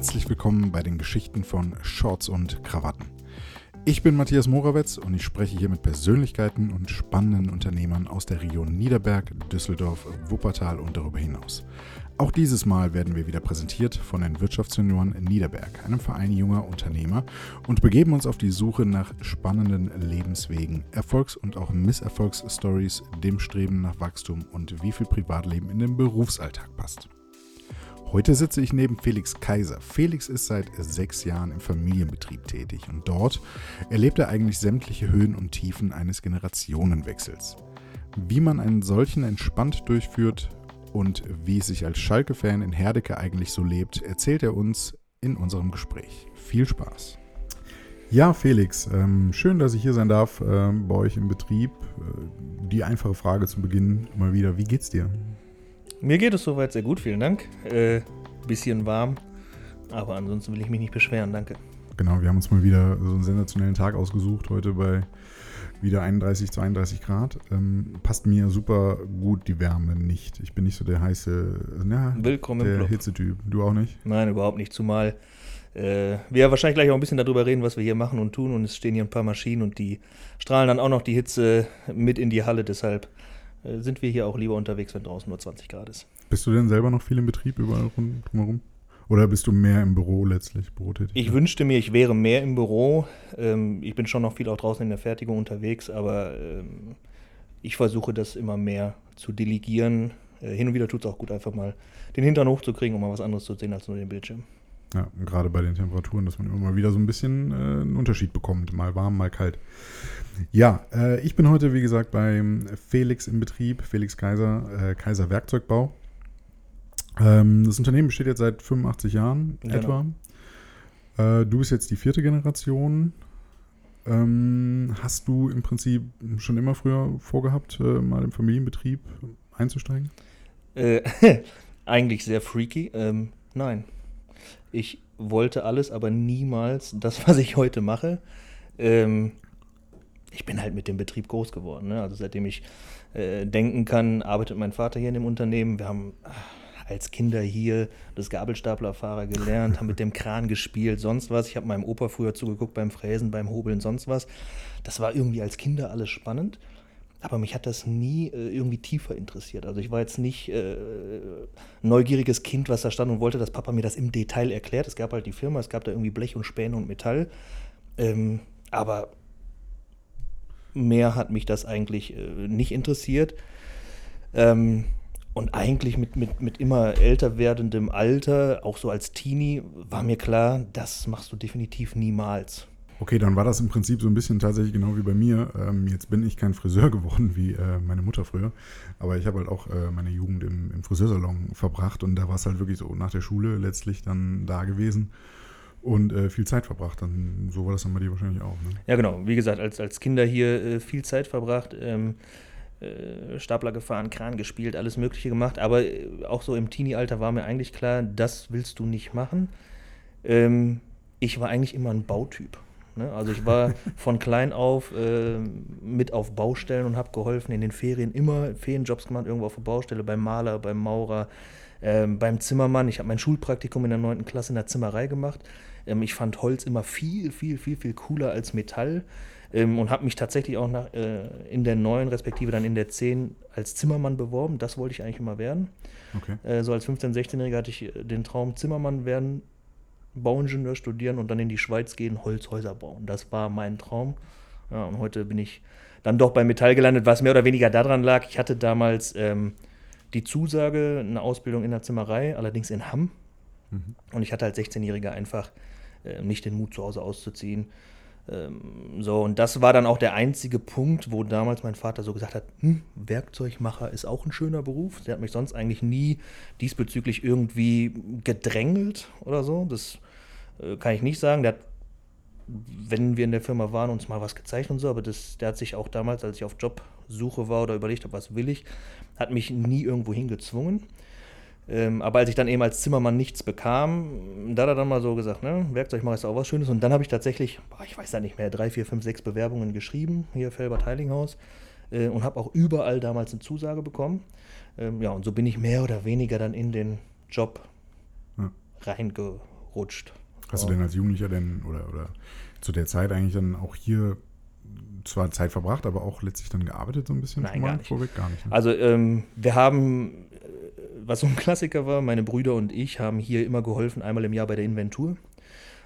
Herzlich willkommen bei den Geschichten von Shorts und Krawatten. Ich bin Matthias Morawetz und ich spreche hier mit Persönlichkeiten und spannenden Unternehmern aus der Region Niederberg, Düsseldorf, Wuppertal und darüber hinaus. Auch dieses Mal werden wir wieder präsentiert von den Wirtschaftsjunioren Niederberg, einem Verein junger Unternehmer, und begeben uns auf die Suche nach spannenden Lebenswegen, Erfolgs- und auch Misserfolgsstories, dem Streben nach Wachstum und wie viel Privatleben in den Berufsalltag passt. Heute sitze ich neben Felix Kaiser. Felix ist seit sechs Jahren im Familienbetrieb tätig und dort erlebt er eigentlich sämtliche Höhen und Tiefen eines Generationenwechsels. Wie man einen solchen entspannt durchführt und wie es sich als Schalke-Fan in Herdecke eigentlich so lebt, erzählt er uns in unserem Gespräch. Viel Spaß! Ja, Felix, ähm, schön, dass ich hier sein darf äh, bei euch im Betrieb. Äh, die einfache Frage zu Beginn mal wieder, wie geht's dir? Mir geht es soweit sehr gut, vielen Dank. Äh, bisschen warm, aber ansonsten will ich mich nicht beschweren, danke. Genau, wir haben uns mal wieder so einen sensationellen Tag ausgesucht, heute bei wieder 31, 32 Grad. Ähm, passt mir super gut die Wärme nicht. Ich bin nicht so der heiße, na, Willkommen der. Hitzetyp. Du auch nicht? Nein, überhaupt nicht, zumal äh, wir wahrscheinlich gleich auch ein bisschen darüber reden, was wir hier machen und tun und es stehen hier ein paar Maschinen und die strahlen dann auch noch die Hitze mit in die Halle, deshalb sind wir hier auch lieber unterwegs, wenn draußen nur 20 Grad ist. Bist du denn selber noch viel im Betrieb überall drumherum? Oder bist du mehr im Büro letztlich, Bürotätig? Ich wünschte mir, ich wäre mehr im Büro. Ähm, ich bin schon noch viel auch draußen in der Fertigung unterwegs, aber ähm, ich versuche das immer mehr zu delegieren. Äh, hin und wieder tut es auch gut, einfach mal den Hintern hochzukriegen, um mal was anderes zu sehen als nur den Bildschirm. Ja, gerade bei den Temperaturen, dass man immer mal wieder so ein bisschen äh, einen Unterschied bekommt. Mal warm, mal kalt. Ja, äh, ich bin heute, wie gesagt, beim Felix im Betrieb, Felix Kaiser, äh, Kaiser Werkzeugbau. Ähm, das Unternehmen besteht jetzt seit 85 Jahren Genau. etwa. Äh, du bist jetzt die vierte Generation. Ähm, hast du im Prinzip schon immer früher vorgehabt, äh, mal im Familienbetrieb einzusteigen? Äh, eigentlich sehr freaky. Ähm, nein. Ich wollte alles, aber niemals das, was ich heute mache. Ähm, ich bin halt mit dem Betrieb groß geworden. Ne? Also seitdem ich äh, denken kann, arbeitet mein Vater hier in dem Unternehmen. Wir haben ah, als Kinder hier das Gabelstaplerfahrer gelernt, haben mit dem Kran gespielt, sonst was. Ich habe meinem Opa früher zugeguckt beim Fräsen, beim Hobeln, sonst was. Das war irgendwie als Kinder alles spannend. Aber mich hat das nie äh, irgendwie tiefer interessiert. Also ich war jetzt nicht äh, neugieriges Kind, was da stand und wollte, dass Papa mir das im Detail erklärt. Es gab halt die Firma, es gab da irgendwie Blech und Späne und Metall. Ähm, aber mehr hat mich das eigentlich äh, nicht interessiert. Ähm, und eigentlich mit, mit, mit immer älter werdendem Alter, auch so als Teenie, war mir klar, das machst du definitiv niemals. Okay, dann war das im Prinzip so ein bisschen tatsächlich genau wie bei mir. Ähm, jetzt bin ich kein Friseur geworden wie äh, meine Mutter früher, aber ich habe halt auch äh, meine Jugend im, im Friseursalon verbracht und da war es halt wirklich so nach der Schule letztlich dann da gewesen und äh, viel Zeit verbracht. Dann, so war das dann bei dir wahrscheinlich auch. Ne? Ja, genau. Wie gesagt, als, als Kinder hier äh, viel Zeit verbracht, ähm, äh, Stapler gefahren, Kran gespielt, alles Mögliche gemacht. Aber äh, auch so im Teenie-Alter war mir eigentlich klar, das willst du nicht machen. Ähm, ich war eigentlich immer ein Bautyp. Ne? Also ich war von klein auf äh, mit auf Baustellen und habe geholfen in den Ferien immer Ferienjobs gemacht, irgendwo auf der Baustelle, beim Maler, beim Maurer, ähm, beim Zimmermann. Ich habe mein Schulpraktikum in der 9. Klasse in der Zimmerei gemacht. Ähm, ich fand Holz immer viel, viel, viel, viel cooler als Metall ähm, und habe mich tatsächlich auch nach, äh, in der 9, respektive dann in der 10 als Zimmermann beworben. Das wollte ich eigentlich immer werden. Okay. Äh, so als 15-, 16-Jähriger hatte ich äh, den Traum, Zimmermann werden, Bauingenieur studieren und dann in die Schweiz gehen, Holzhäuser bauen. Das war mein Traum. Ja, und heute bin ich dann doch bei Metall gelandet, was mehr oder weniger daran lag. Ich hatte damals ähm, die Zusage, eine Ausbildung in der Zimmerei, allerdings in Hamm. Mhm. Und ich hatte als 16-Jähriger einfach äh, nicht den Mut, zu Hause auszuziehen. Ähm, so, und das war dann auch der einzige Punkt, wo damals mein Vater so gesagt hat: hm, Werkzeugmacher ist auch ein schöner Beruf. Der hat mich sonst eigentlich nie diesbezüglich irgendwie gedrängelt oder so. Das äh, kann ich nicht sagen. Der hat, wenn wir in der Firma waren, uns mal was gezeigt und so, aber das, der hat sich auch damals, als ich auf Jobsuche war oder überlegt habe, was will ich, hat mich nie irgendwo hingezwungen. Ähm, aber als ich dann eben als Zimmermann nichts bekam, da hat er dann mal so gesagt, ne, Werkzeugmacher ist auch was Schönes. Und dann habe ich tatsächlich, boah, ich weiß da nicht mehr, drei, vier, fünf, sechs Bewerbungen geschrieben, hier Felbert Heilinghaus, äh, und habe auch überall damals eine Zusage bekommen. Ähm, ja, und so bin ich mehr oder weniger dann in den Job Ja. rutscht. Hast du denn als Jugendlicher denn oder, oder zu der Zeit eigentlich dann auch hier zwar Zeit verbracht, aber auch letztlich dann gearbeitet so ein bisschen Nein, gar nicht. vorweg? Gar nicht. Ne? Also ähm, wir haben, was so ein Klassiker war, meine Brüder und ich haben hier immer geholfen, einmal im Jahr bei der Inventur.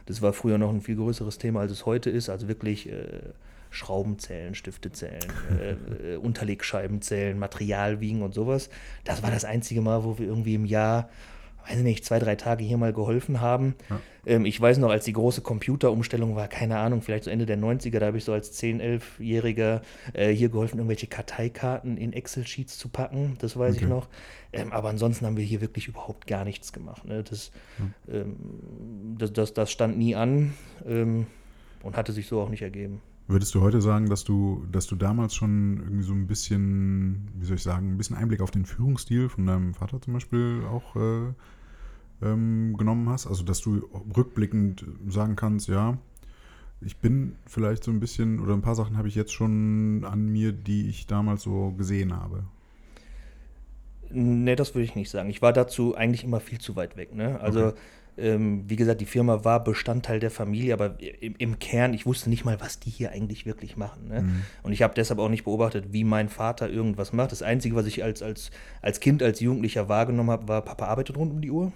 Das war früher noch ein viel größeres Thema, als es heute ist. Also wirklich äh, Stifte zählen, äh, äh, Unterlegscheiben zählen, Material wiegen und sowas. Das war das einzige Mal, wo wir irgendwie im Jahr weiß nicht, zwei, drei Tage hier mal geholfen haben. Ja. Ähm, ich weiß noch, als die große Computerumstellung war, keine Ahnung, vielleicht so Ende der 90er, da habe ich so als 10-, 11-Jähriger äh, hier geholfen, irgendwelche Karteikarten in Excel-Sheets zu packen. Das weiß okay. ich noch. Ähm, aber ansonsten haben wir hier wirklich überhaupt gar nichts gemacht. Ne? Das, ja. ähm, das, das, das, stand nie an ähm, und hatte sich so auch nicht ergeben. Würdest du heute sagen, dass du, dass du damals schon irgendwie so ein bisschen, wie soll ich sagen, ein bisschen Einblick auf den Führungsstil von deinem Vater zum Beispiel auch äh, ähm, genommen hast? Also, dass du rückblickend sagen kannst, ja, ich bin vielleicht so ein bisschen, oder ein paar Sachen habe ich jetzt schon an mir, die ich damals so gesehen habe. Nee, das würde ich nicht sagen. Ich war dazu eigentlich immer viel zu weit weg. Ne? Also, okay. Ähm, wie gesagt, die Firma war Bestandteil der Familie, aber im, im, Kern, ich wusste nicht mal, was die hier eigentlich wirklich machen. Ne? Mhm. Und ich habe deshalb auch nicht beobachtet, wie mein Vater irgendwas macht. Das Einzige, was ich als, als, als Kind, als Jugendlicher wahrgenommen habe, war, Papa arbeitet rund um die Uhr.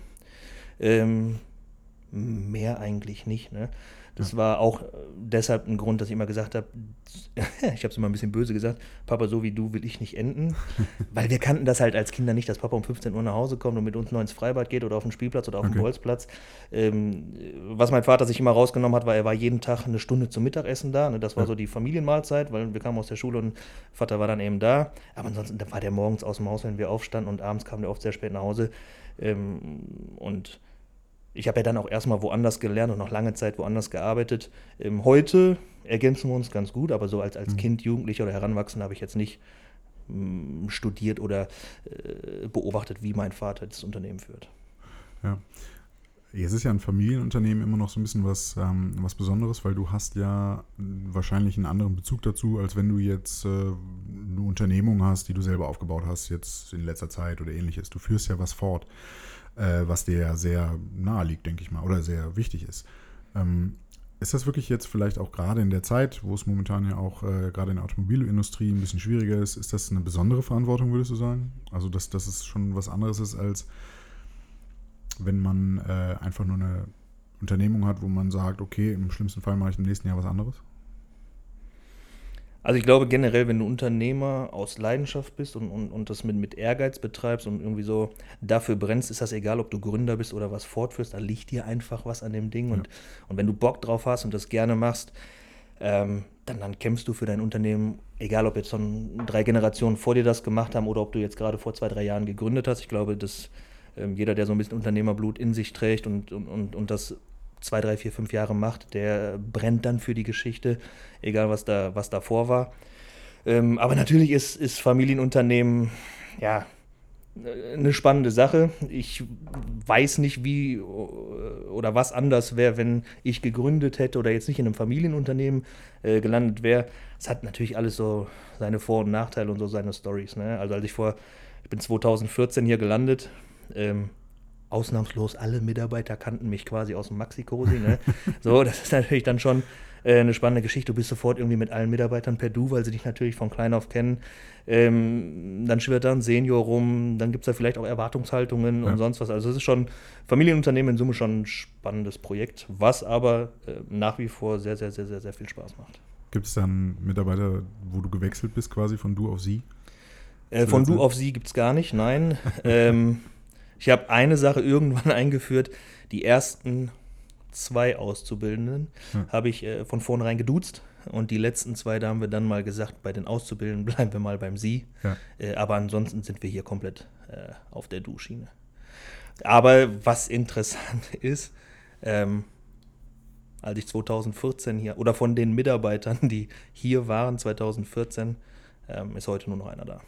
Ähm, mehr eigentlich nicht. Ne? Das ja. war auch äh, deshalb ein Grund, dass ich immer gesagt habe, ich habe es immer ein bisschen böse gesagt, Papa, so wie du will ich nicht enden. Weil wir kannten das halt als Kinder nicht, dass Papa um 15 Uhr nach Hause kommt und mit uns noch ins Freibad geht oder auf den Spielplatz oder auf okay. den Bolzplatz. Ähm, was mein Vater sich immer rausgenommen hat, war, er war jeden Tag eine Stunde zum Mittagessen da. Ne? Das war ja. so die Familienmahlzeit, weil wir kamen aus der Schule und Vater war dann eben da. Aber ansonsten war der morgens aus dem Haus, wenn wir aufstanden und abends kam der oft sehr spät nach Hause. Ähm, und ich habe ja dann auch erstmal woanders gelernt und noch lange Zeit woanders gearbeitet. Ähm, heute ergänzen wir uns ganz gut, aber so als, als mhm. Kind, Jugendlicher oder Heranwachsender habe ich jetzt nicht mh, mm, studiert oder äh, beobachtet, wie mein Vater das Unternehmen führt. Ja. Jetzt ist ja ein Familienunternehmen immer noch so ein bisschen was, ähm, was Besonderes, weil du hast ja wahrscheinlich einen anderen Bezug dazu, als wenn du jetzt äh, eine Unternehmung hast, die du selber aufgebaut hast, jetzt in letzter Zeit oder ähnliches. Du führst ja was fort äh, was dir ja sehr nahe liegt, denke ich mal, oder sehr wichtig ist. Ähm, ist das wirklich jetzt vielleicht auch gerade in der Zeit, wo es momentan ja auch äh, gerade in der Automobilindustrie ein bisschen schwieriger ist, ist das eine besondere Verantwortung, würdest du sagen? Also, dass, dass es schon was anderes ist, als wenn man äh, einfach nur eine Unternehmung hat, wo man sagt, okay, im schlimmsten Fall mache ich im nächsten Jahr was anderes? Also ich glaube generell, wenn du Unternehmer aus Leidenschaft bist und, und, und das mit, mit Ehrgeiz betreibst und irgendwie so dafür brennst, ist das egal, ob du Gründer bist oder was fortführst, da liegt dir einfach was an dem Ding. Ja. Und, und wenn du Bock drauf hast und das gerne machst, ähm, dann, dann kämpfst du für dein Unternehmen, egal ob jetzt schon drei Generationen vor dir das gemacht haben oder ob du jetzt gerade vor zwei, drei Jahren gegründet hast. Ich glaube, dass ähm, jeder, der so ein bisschen Unternehmerblut in sich trägt und, und, und, und das zwei, drei, vier, fünf Jahre macht, der brennt dann für die Geschichte, egal was da, was davor war. Ähm, aber natürlich ist, ist Familienunternehmen, ja, eine spannende Sache. Ich weiß nicht, wie oder was anders wäre, wenn ich gegründet hätte oder jetzt nicht in einem Familienunternehmen äh, gelandet wäre. Es hat natürlich alles so seine Vor- und Nachteile und so seine Stories. Ne? Also als ich vor, ich bin 2014 hier gelandet, ähm, ausnahmslos alle Mitarbeiter kannten mich quasi aus dem Maxi-Cosi. Ne? so, das ist natürlich dann schon äh, eine spannende Geschichte. Du bist sofort irgendwie mit allen Mitarbeitern per Du, weil sie dich natürlich von klein auf kennen. Ähm, dann schwirrt da ein Senior rum, dann gibt es da vielleicht auch Erwartungshaltungen ja. und sonst was. Also es ist schon Familienunternehmen in Summe schon ein spannendes Projekt, was aber äh, nach wie vor sehr, sehr, sehr, sehr, sehr viel Spaß macht. Gibt es dann Mitarbeiter, wo du gewechselt bist, quasi von Du auf Sie? Äh, von Du auf Sie gibt es gar nicht, nein. ähm, ich habe eine Sache irgendwann eingeführt. Die ersten zwei Auszubildenden hm. habe ich äh, von vornherein geduzt. Und die letzten zwei, da haben wir dann mal gesagt, bei den Auszubildenden bleiben wir mal beim Sie. Ja. Äh, aber ansonsten sind wir hier komplett äh, auf der Du-Schiene. Aber was interessant ist, ähm, als ich 2014 hier, oder von den Mitarbeitern, die hier waren 2014, ähm, ist heute nur noch einer da.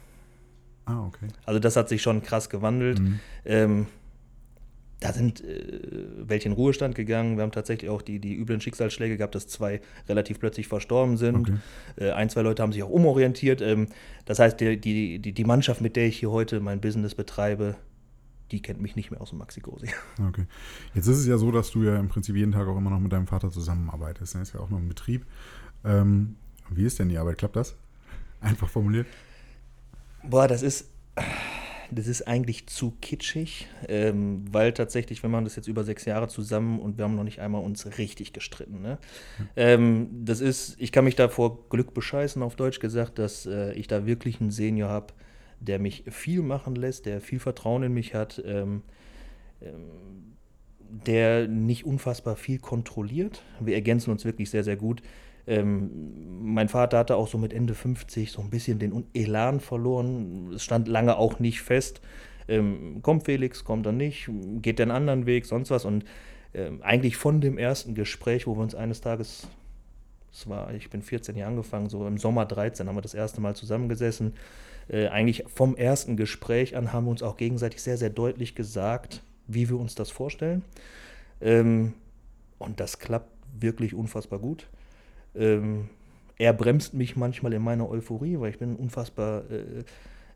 Ah, okay. Also das hat sich schon krass gewandelt. Mhm. Ähm, da sind äh, welche in Ruhestand gegangen. Wir haben tatsächlich auch die, die üblen Schicksalsschläge gehabt, dass zwei relativ plötzlich verstorben sind. Okay. Äh, ein, zwei Leute haben sich auch umorientiert. Ähm, das heißt, die, die, die, Mannschaft, mit der ich hier heute mein Business betreibe, die kennt mich nicht mehr aus dem Maxi-Cosi. Okay. Jetzt ist es ja so, dass du ja im Prinzip jeden Tag auch immer noch mit deinem Vater zusammenarbeitest. Er ne? ist ja auch noch im Betrieb. Ähm, wie ist denn die Arbeit? Klappt das? Einfach formuliert? Boah, das ist, das ist eigentlich zu kitschig, ähm, weil tatsächlich, wenn man das jetzt über sechs Jahre zusammen und wir haben noch nicht einmal uns richtig gestritten. Ne? Mhm. Ähm, das ist, ich kann mich da vor Glück bescheißen, auf Deutsch gesagt, dass äh, ich da wirklich einen Senior habe, der mich viel machen lässt, der viel Vertrauen in mich hat, ähm, ähm, der nicht unfassbar viel kontrolliert. Wir ergänzen uns wirklich sehr, sehr gut. Ähm, mein Vater hatte auch so mit Ende 50 so ein bisschen den Elan verloren. Es stand lange auch nicht fest. Ähm, kommt Felix, kommt er nicht, geht einen anderen Weg, sonst was. Und ähm, eigentlich von dem ersten Gespräch, wo wir uns eines Tages, es war, ich bin 14 Jahre angefangen, so im Sommer 13 haben wir das erste Mal zusammengesessen äh, eigentlich vom ersten Gespräch an haben wir uns auch gegenseitig sehr, sehr deutlich gesagt, wie wir uns das vorstellen. Ähm, und das klappt wirklich unfassbar gut. Ähm, er bremst mich manchmal in meiner Euphorie, weil ich bin unfassbar äh,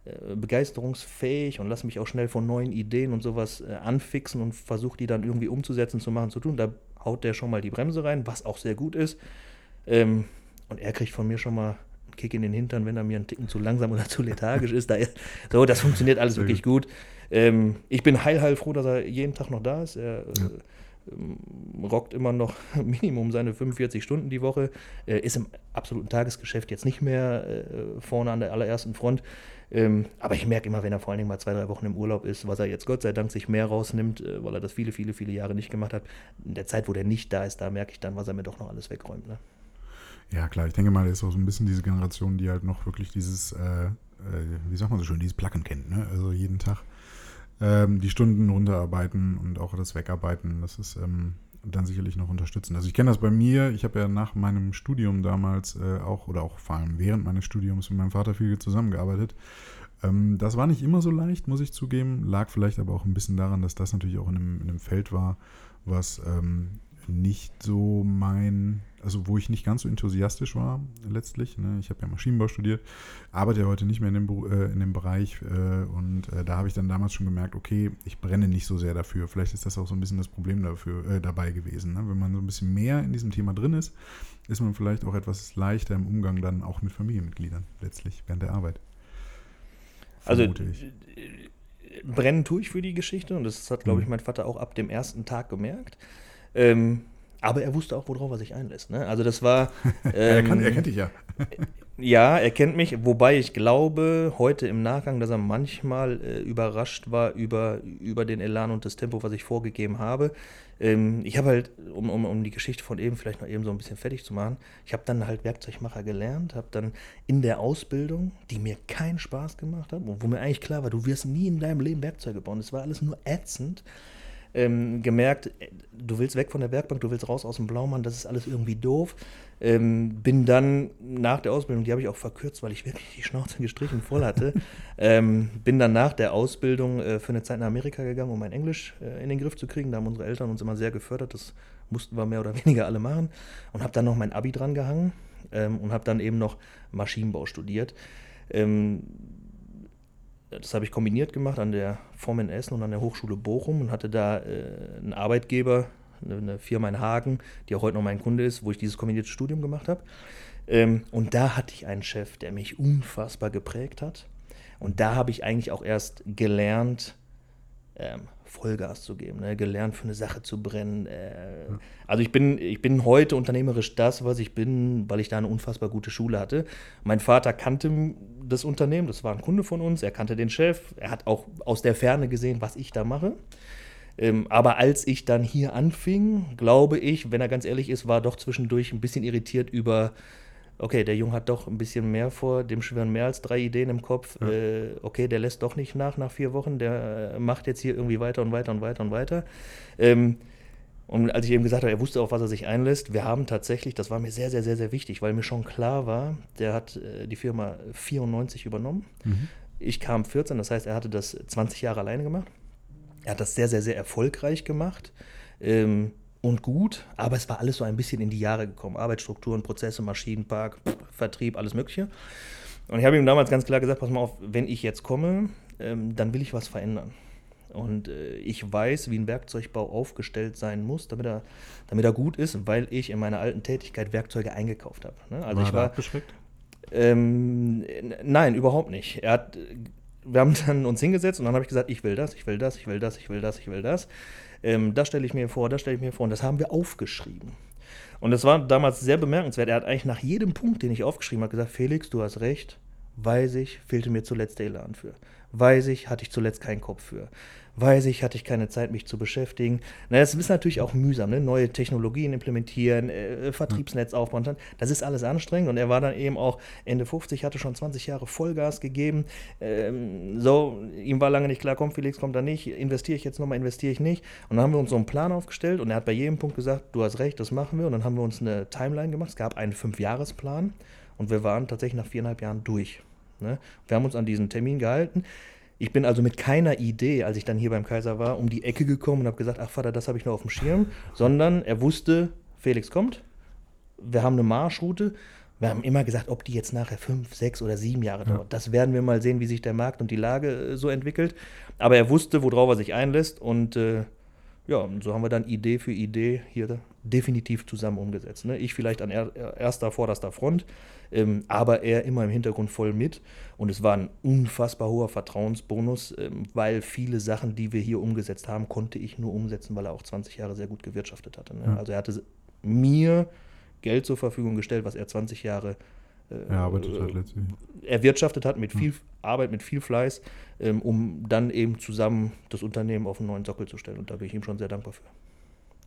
äh, begeisterungsfähig und lasse mich auch schnell von neuen Ideen und sowas äh, anfixen und versuche die dann irgendwie umzusetzen, zu machen, zu tun. Da haut der schon mal die Bremse rein, was auch sehr gut ist. Ähm, und er kriegt von mir schon mal Kick in den Hintern, wenn er mir einen Ticken zu langsam oder zu lethargisch ist. Da ist so, das funktioniert alles wirklich gut. Ähm, ich bin heil, heil froh, dass er jeden Tag noch da ist. Er ja. Äh, rockt immer noch Minimum seine 45 Stunden die Woche, äh, ist im absoluten Tagesgeschäft jetzt nicht mehr äh, vorne an der allerersten Front. Ähm, aber ich merke immer, wenn er vor allen Dingen mal zwei, drei Wochen im Urlaub ist, was er jetzt Gott sei Dank sich mehr rausnimmt, äh, weil er das viele, viele, viele Jahre nicht gemacht hat. In der Zeit, wo der nicht da ist, da merke ich dann, was er mir doch noch alles wegräumt. Ne? Ja, klar, ich denke mal, er ist auch so ein bisschen diese Generation, die halt noch wirklich dieses, äh, wie sagt man so schön, dieses Placken kennt, ne? Also jeden Tag ähm, die Stunden runterarbeiten und auch das Wegarbeiten, das ist ähm, dann sicherlich noch unterstützen. Also ich kenne das bei mir, ich habe ja nach meinem Studium damals äh, auch, oder auch vor allem während meines Studiums mit meinem Vater viel zusammengearbeitet. Ähm, das war nicht immer so leicht, muss ich zugeben, lag vielleicht aber auch ein bisschen daran, dass das natürlich auch in einem, in einem Feld war, was ähm, nicht so mein, also wo ich nicht ganz so enthusiastisch war letztlich. Ne? Ich habe ja Maschinenbau studiert, arbeite ja heute nicht mehr in dem, äh, in dem Bereich äh, und äh, da habe ich dann damals schon gemerkt, okay, ich brenne nicht so sehr dafür. Vielleicht ist das auch so ein bisschen das Problem dafür, äh, dabei gewesen. Ne? Wenn man so ein bisschen mehr in diesem Thema drin ist, ist man vielleicht auch etwas leichter im Umgang dann auch mit Familienmitgliedern letztlich während der Arbeit. Also ich. brennen tue ich für die Geschichte und das hat, glaube ich, mhm. mein Vater auch ab dem ersten Tag gemerkt. Ähm, aber er wusste auch, worauf er sich einlässt. Ne? Also das war. Ähm, er, kann, er kennt dich ja. ja, er kennt mich, wobei ich glaube, heute im Nachgang, dass er manchmal äh, überrascht war über, über den Elan und das Tempo, was ich vorgegeben habe. Ähm, ich habe halt, um, um, um die Geschichte von eben vielleicht noch eben so ein bisschen fertig zu machen, ich habe dann halt Werkzeugmacher gelernt, habe dann in der Ausbildung, die mir keinen Spaß gemacht hat, wo mir eigentlich klar war, du wirst nie in deinem Leben Werkzeuge bauen. Es war alles nur ätzend ähm, gemerkt, du willst weg von der Werkbank, du willst raus aus dem Blaumann, das ist alles irgendwie doof. Ähm, bin dann nach der Ausbildung, die habe ich auch verkürzt, weil ich wirklich die Schnauze gestrichen voll hatte, ähm, bin dann nach der Ausbildung äh, für eine Zeit nach Amerika gegangen, um mein Englisch äh, in den Griff zu kriegen. Da haben unsere Eltern uns immer sehr gefördert, das mussten wir mehr oder weniger alle machen. Und habe dann noch mein Abi dran gehangen ähm, und habe dann eben noch Maschinenbau studiert. Ähm, das habe ich kombiniert gemacht an der Form in Essen und an der Hochschule Bochum und hatte da äh, einen Arbeitgeber, eine, eine, Firma in Hagen, die auch heute noch mein Kunde ist, wo ich dieses kombinierte Studium gemacht habe. Ähm, und da hatte ich einen Chef, der mich unfassbar geprägt hat. Und da habe ich eigentlich auch erst gelernt, ähm, Vollgas zu geben, ne? gelernt für eine Sache zu brennen. Äh, ja. Also ich bin, ich bin heute unternehmerisch das, was ich bin, weil ich da eine unfassbar gute Schule hatte. Mein Vater kannte das Unternehmen, das war ein Kunde von uns, er kannte den Chef, er hat auch aus der Ferne gesehen, was ich da mache. Ähm, aber als ich dann hier anfing, glaube ich, wenn er ganz ehrlich ist, war doch zwischendurch ein bisschen irritiert über okay, der Junge hat doch ein bisschen mehr vor, dem schwirren mehr als drei Ideen im Kopf. Ja. Äh, okay, der lässt doch nicht nach nach vier Wochen, der äh, macht jetzt hier irgendwie weiter und weiter und weiter und weiter. Ähm, und als ich eben gesagt habe, er wusste, auf was er sich einlässt, wir haben tatsächlich, das war mir sehr, sehr, sehr, sehr wichtig, weil mir schon klar war, der hat äh, die Firma 94 übernommen. Mhm. Ich kam 14, das heißt, er hatte das 20 Jahre alleine gemacht. Er hat das sehr, sehr, sehr erfolgreich gemacht. Ähm, und gut, aber es war alles so ein bisschen in die Jahre gekommen. Arbeitsstrukturen, Prozesse, Maschinenpark, Vertrieb, alles Mögliche. Und ich habe ihm damals ganz klar gesagt: Pass mal auf, wenn ich jetzt komme, ähm, dann will ich was verändern. Und äh, ich weiß, wie ein Werkzeugbau aufgestellt sein muss, damit er, damit er gut ist, weil ich in meiner alten Tätigkeit Werkzeuge eingekauft habe. Ne? Also war ich er war. abgeschreckt? Ähm, nein, überhaupt nicht. Er hat, wir haben dann uns hingesetzt und dann habe ich gesagt, ich will das, ich will das, ich will das, ich will das, ich will das. Ähm, das stelle ich mir vor, das stelle ich mir vor. Und das haben wir aufgeschrieben. Und das war damals sehr bemerkenswert. Er hat eigentlich nach jedem Punkt, den ich aufgeschrieben habe, gesagt, Felix, du hast recht, weiß ich, fehlte mir zuletzt der Elan für. Weiß ich, hatte ich zuletzt keinen Kopf für weiß ich, hatte ich keine Zeit, mich zu beschäftigen. Na, das ist natürlich auch mühsam, ne? neue Technologien implementieren, äh, Vertriebsnetz aufbauen. Das ist alles anstrengend und er war dann eben auch Ende 50, hatte schon 20 Jahre Vollgas gegeben. Ähm, so, ihm war lange nicht klar, komm Felix, kommt da nicht, investiere ich jetzt nochmal, investiere ich nicht. Und dann haben wir uns so einen Plan aufgestellt und er hat bei jedem Punkt gesagt, du hast recht, das machen wir. Und dann haben wir uns eine Timeline gemacht. Es gab einen Fünfjahresplan und wir waren tatsächlich nach viereinhalb Jahren durch. Ne? Wir haben uns an diesen Termin gehalten. Ich bin also mit keiner Idee, als ich dann hier beim Kaiser war, um die Ecke gekommen und habe gesagt, ach Vater, das habe ich nur auf dem Schirm, sondern er wusste, Felix kommt, wir haben eine Marschroute. Wir haben immer gesagt, ob die jetzt nachher fünf, sechs oder sieben Jahre dauert. Das werden wir mal sehen, wie sich der Markt und die Lage äh, so entwickelt. Aber er wusste, worauf er sich einlässt und äh, ja, und so haben wir dann Idee für Idee hier definitiv zusammen umgesetzt. Ne? Ich vielleicht an er, erster, vorderster Front, ähm, aber er immer im Hintergrund voll mit. Und es war ein unfassbar hoher Vertrauensbonus, ähm, weil viele Sachen, die wir hier umgesetzt haben, konnte ich nur umsetzen, weil er auch 20 Jahre sehr gut gewirtschaftet hatte. Ne? Also er hatte mir Geld zur Verfügung gestellt, was er 20 Jahre erarbeitet hat letztlich. erwirtschaftet hat mit viel Arbeit, mit viel Fleiß, ähm, um dann eben zusammen das Unternehmen auf einen neuen Sockel zu stellen. Und da bin ich ihm schon sehr dankbar für.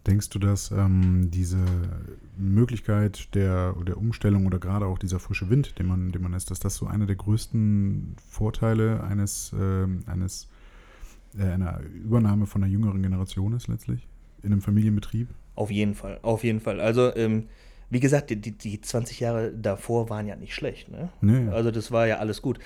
Denkst du, dass ähm, diese Möglichkeit der, der Umstellung oder gerade auch dieser frische Wind, den man, den man ist, dass das so einer der größten Vorteile eines, äh, eines äh, einer Übernahme von einer jüngeren Generation ist letztlich in einem Familienbetrieb? Auf jeden Fall, auf jeden Fall. Also ähm, wie gesagt, die, die 20 Jahre davor waren ja nicht schlecht. Ne? Nee, Also das war ja alles gut.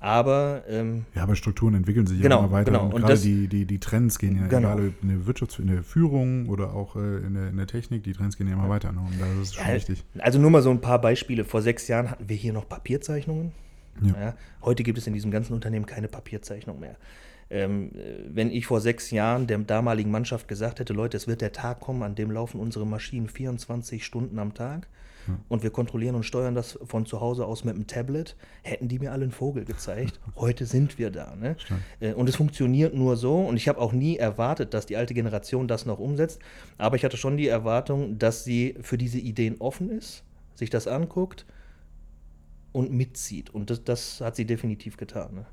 Aber ähm, ja, aber Strukturen entwickeln sich genau, immer weiter. Genau. Und, und gerade die, die, die Trends gehen ja, genau. egal in der Wirtschafts-, in der Führung oder auch äh, in, der, in der Technik, die Trends gehen ja immer ja. weiter. Ne? Und das ist schon ja, wichtig. Also nur mal so ein paar Beispiele. Vor sechs Jahren hatten wir hier noch Papierzeichnungen. Ja. Heute gibt es in diesem ganzen Unternehmen keine Papierzeichnung mehr. Ähm, wenn ich vor sechs Jahren der damaligen Mannschaft gesagt hätte, Leute, es wird der Tag kommen, an dem laufen unsere Maschinen 24 Stunden am Tag hm. und wir kontrollieren und steuern das von zu Hause aus mit dem Tablet, hätten die mir alle einen Vogel gezeigt. Heute sind wir da. Ne? Äh, und es funktioniert nur so und ich habe auch nie erwartet, dass die alte Generation das noch umsetzt, aber ich hatte schon die Erwartung, dass sie für diese Ideen offen ist, sich das anguckt und mitzieht. Und das, das hat sie definitiv getan. Ne?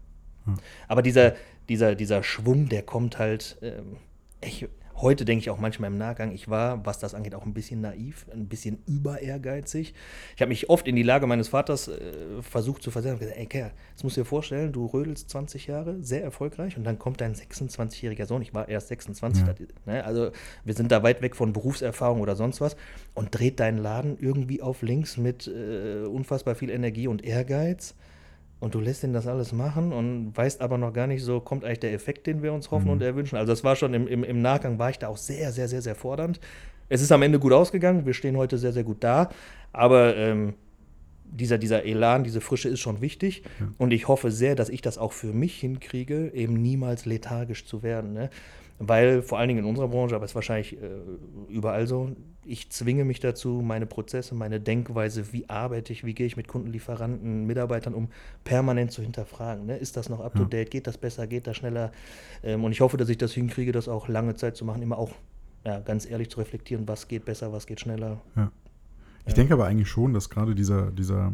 Aber dieser, dieser, dieser Schwung, der kommt halt. Ähm, ich, heute denke ich auch manchmal im Nachgang, ich war, was das angeht, auch ein bisschen naiv, ein bisschen über ehrgeizig. Ich habe mich oft in die Lage meines Vaters äh, versucht zu versetzen. Gesagt, ey Kerl, jetzt musst du dir vorstellen, du rödelst 20 Jahre, sehr erfolgreich, und dann kommt dein 26-jähriger Sohn, ich war erst 26, ja. das, ne, also wir sind da weit weg von Berufserfahrung oder sonst was, und dreht deinen Laden irgendwie auf links mit äh, unfassbar viel Energie und Ehrgeiz und du lässt ihn das alles machen und weißt aber noch gar nicht so, kommt eigentlich der Effekt, den wir uns hoffen mhm. und erwünschen. Also das war schon im, im, im Nachgang, war ich da auch sehr, sehr, sehr, sehr fordernd. Es ist am Ende gut ausgegangen, wir stehen heute sehr, sehr gut da, aber ähm, dieser, dieser Elan, diese Frische ist schon wichtig ja. und ich hoffe sehr, dass ich das auch für mich hinkriege, eben niemals lethargisch zu werden. Ne? Weil vor allen Dingen in unserer Branche, aber es ist wahrscheinlich äh, überall so, ich zwinge mich dazu, meine Prozesse, meine Denkweise, wie arbeite ich, wie gehe ich mit Kunden, Lieferanten, Mitarbeitern um, permanent zu hinterfragen. Ne? Ist das noch up to date? Geht das besser? Geht das schneller? Ähm, und ich hoffe, dass ich das hinkriege, das auch lange Zeit zu machen, immer auch ja, ganz ehrlich zu reflektieren, was geht besser, was geht schneller. Ja. Ich ja. denke aber eigentlich schon, dass gerade dieser, dieser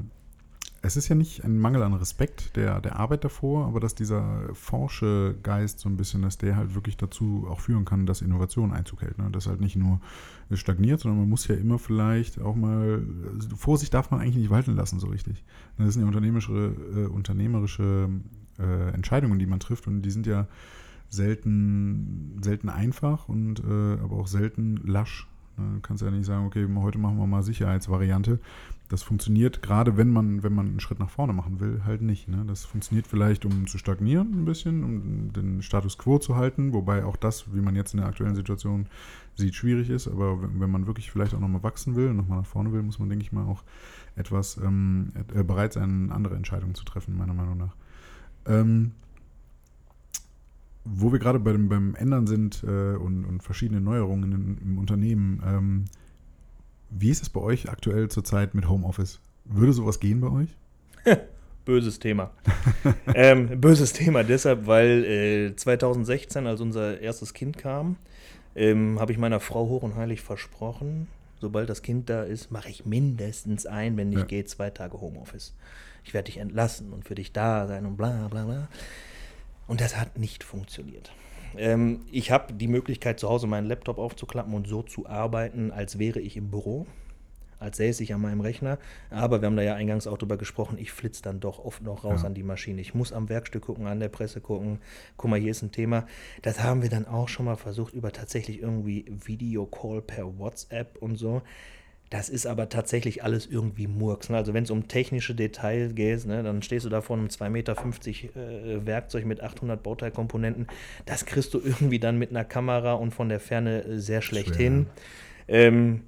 es ist ja nicht ein Mangel an Respekt der, der Arbeit davor, aber dass dieser forsche Geist so ein bisschen, dass der halt wirklich dazu auch führen kann, dass Innovation Einzug hält. Ne? Dass halt nicht nur stagniert, sondern man muss ja immer vielleicht auch mal, also Vorsicht darf man eigentlich nicht walten lassen, so richtig. Das sind ja unternehmerische, äh, unternehmerische äh, Entscheidungen, die man trifft und die sind ja selten, selten einfach und äh, aber auch selten lasch. Ne? Du kannst ja nicht sagen, okay, heute machen wir mal Sicherheitsvariante das funktioniert gerade, wenn man, wenn man einen Schritt nach vorne machen will, halt nicht. Ne? Das funktioniert vielleicht, um zu stagnieren ein bisschen, um den Status quo zu halten, wobei auch das, wie man jetzt in der aktuellen Situation sieht, schwierig ist. Aber wenn, man wirklich vielleicht auch nochmal wachsen will, nochmal nach vorne will, muss man, denke ich mal, auch etwas ähm, äh, bereit sein, andere Entscheidungen zu treffen, meiner Meinung nach. Ähm, wo wir gerade beim, beim Ändern sind äh, und, und verschiedene Neuerungen im, im Unternehmen, ähm, wie ist es bei euch aktuell zurzeit mit Homeoffice? Würde sowas gehen bei euch? Böses Thema. ähm, böses Thema deshalb, weil äh, 2016, als unser erstes Kind kam, ähm, habe ich meiner Frau hoch und heilig versprochen, sobald das Kind da ist, mache ich mindestens ein, wenn nicht ja. geht, zwei Tage Homeoffice. Ich werde dich entlassen und für dich da sein und bla bla bla. Und das hat nicht funktioniert. Ähm, ich habe die Möglichkeit, zu Hause meinen Laptop aufzuklappen und so zu arbeiten, als wäre ich im Büro, als säße ich an meinem Rechner. Aber wir haben da ja eingangs auch drüber gesprochen, ich flitze dann doch oft noch raus ja. an die Maschine. Ich muss am Werkstück gucken, an der Presse gucken. Guck mal, hier ist ein Thema. Das haben wir dann auch schon mal versucht, über tatsächlich irgendwie Videocall per WhatsApp und so. Das ist aber tatsächlich alles irgendwie Murks. Ne? Also wenn es um technische Details geht, ne, dann stehst du da vor einem 2,50 Meter äh, Werkzeug mit 800 Bauteilkomponenten. Das kriegst du irgendwie dann mit einer Kamera und von der Ferne äh, sehr schlecht Schwer. hin. Ähm,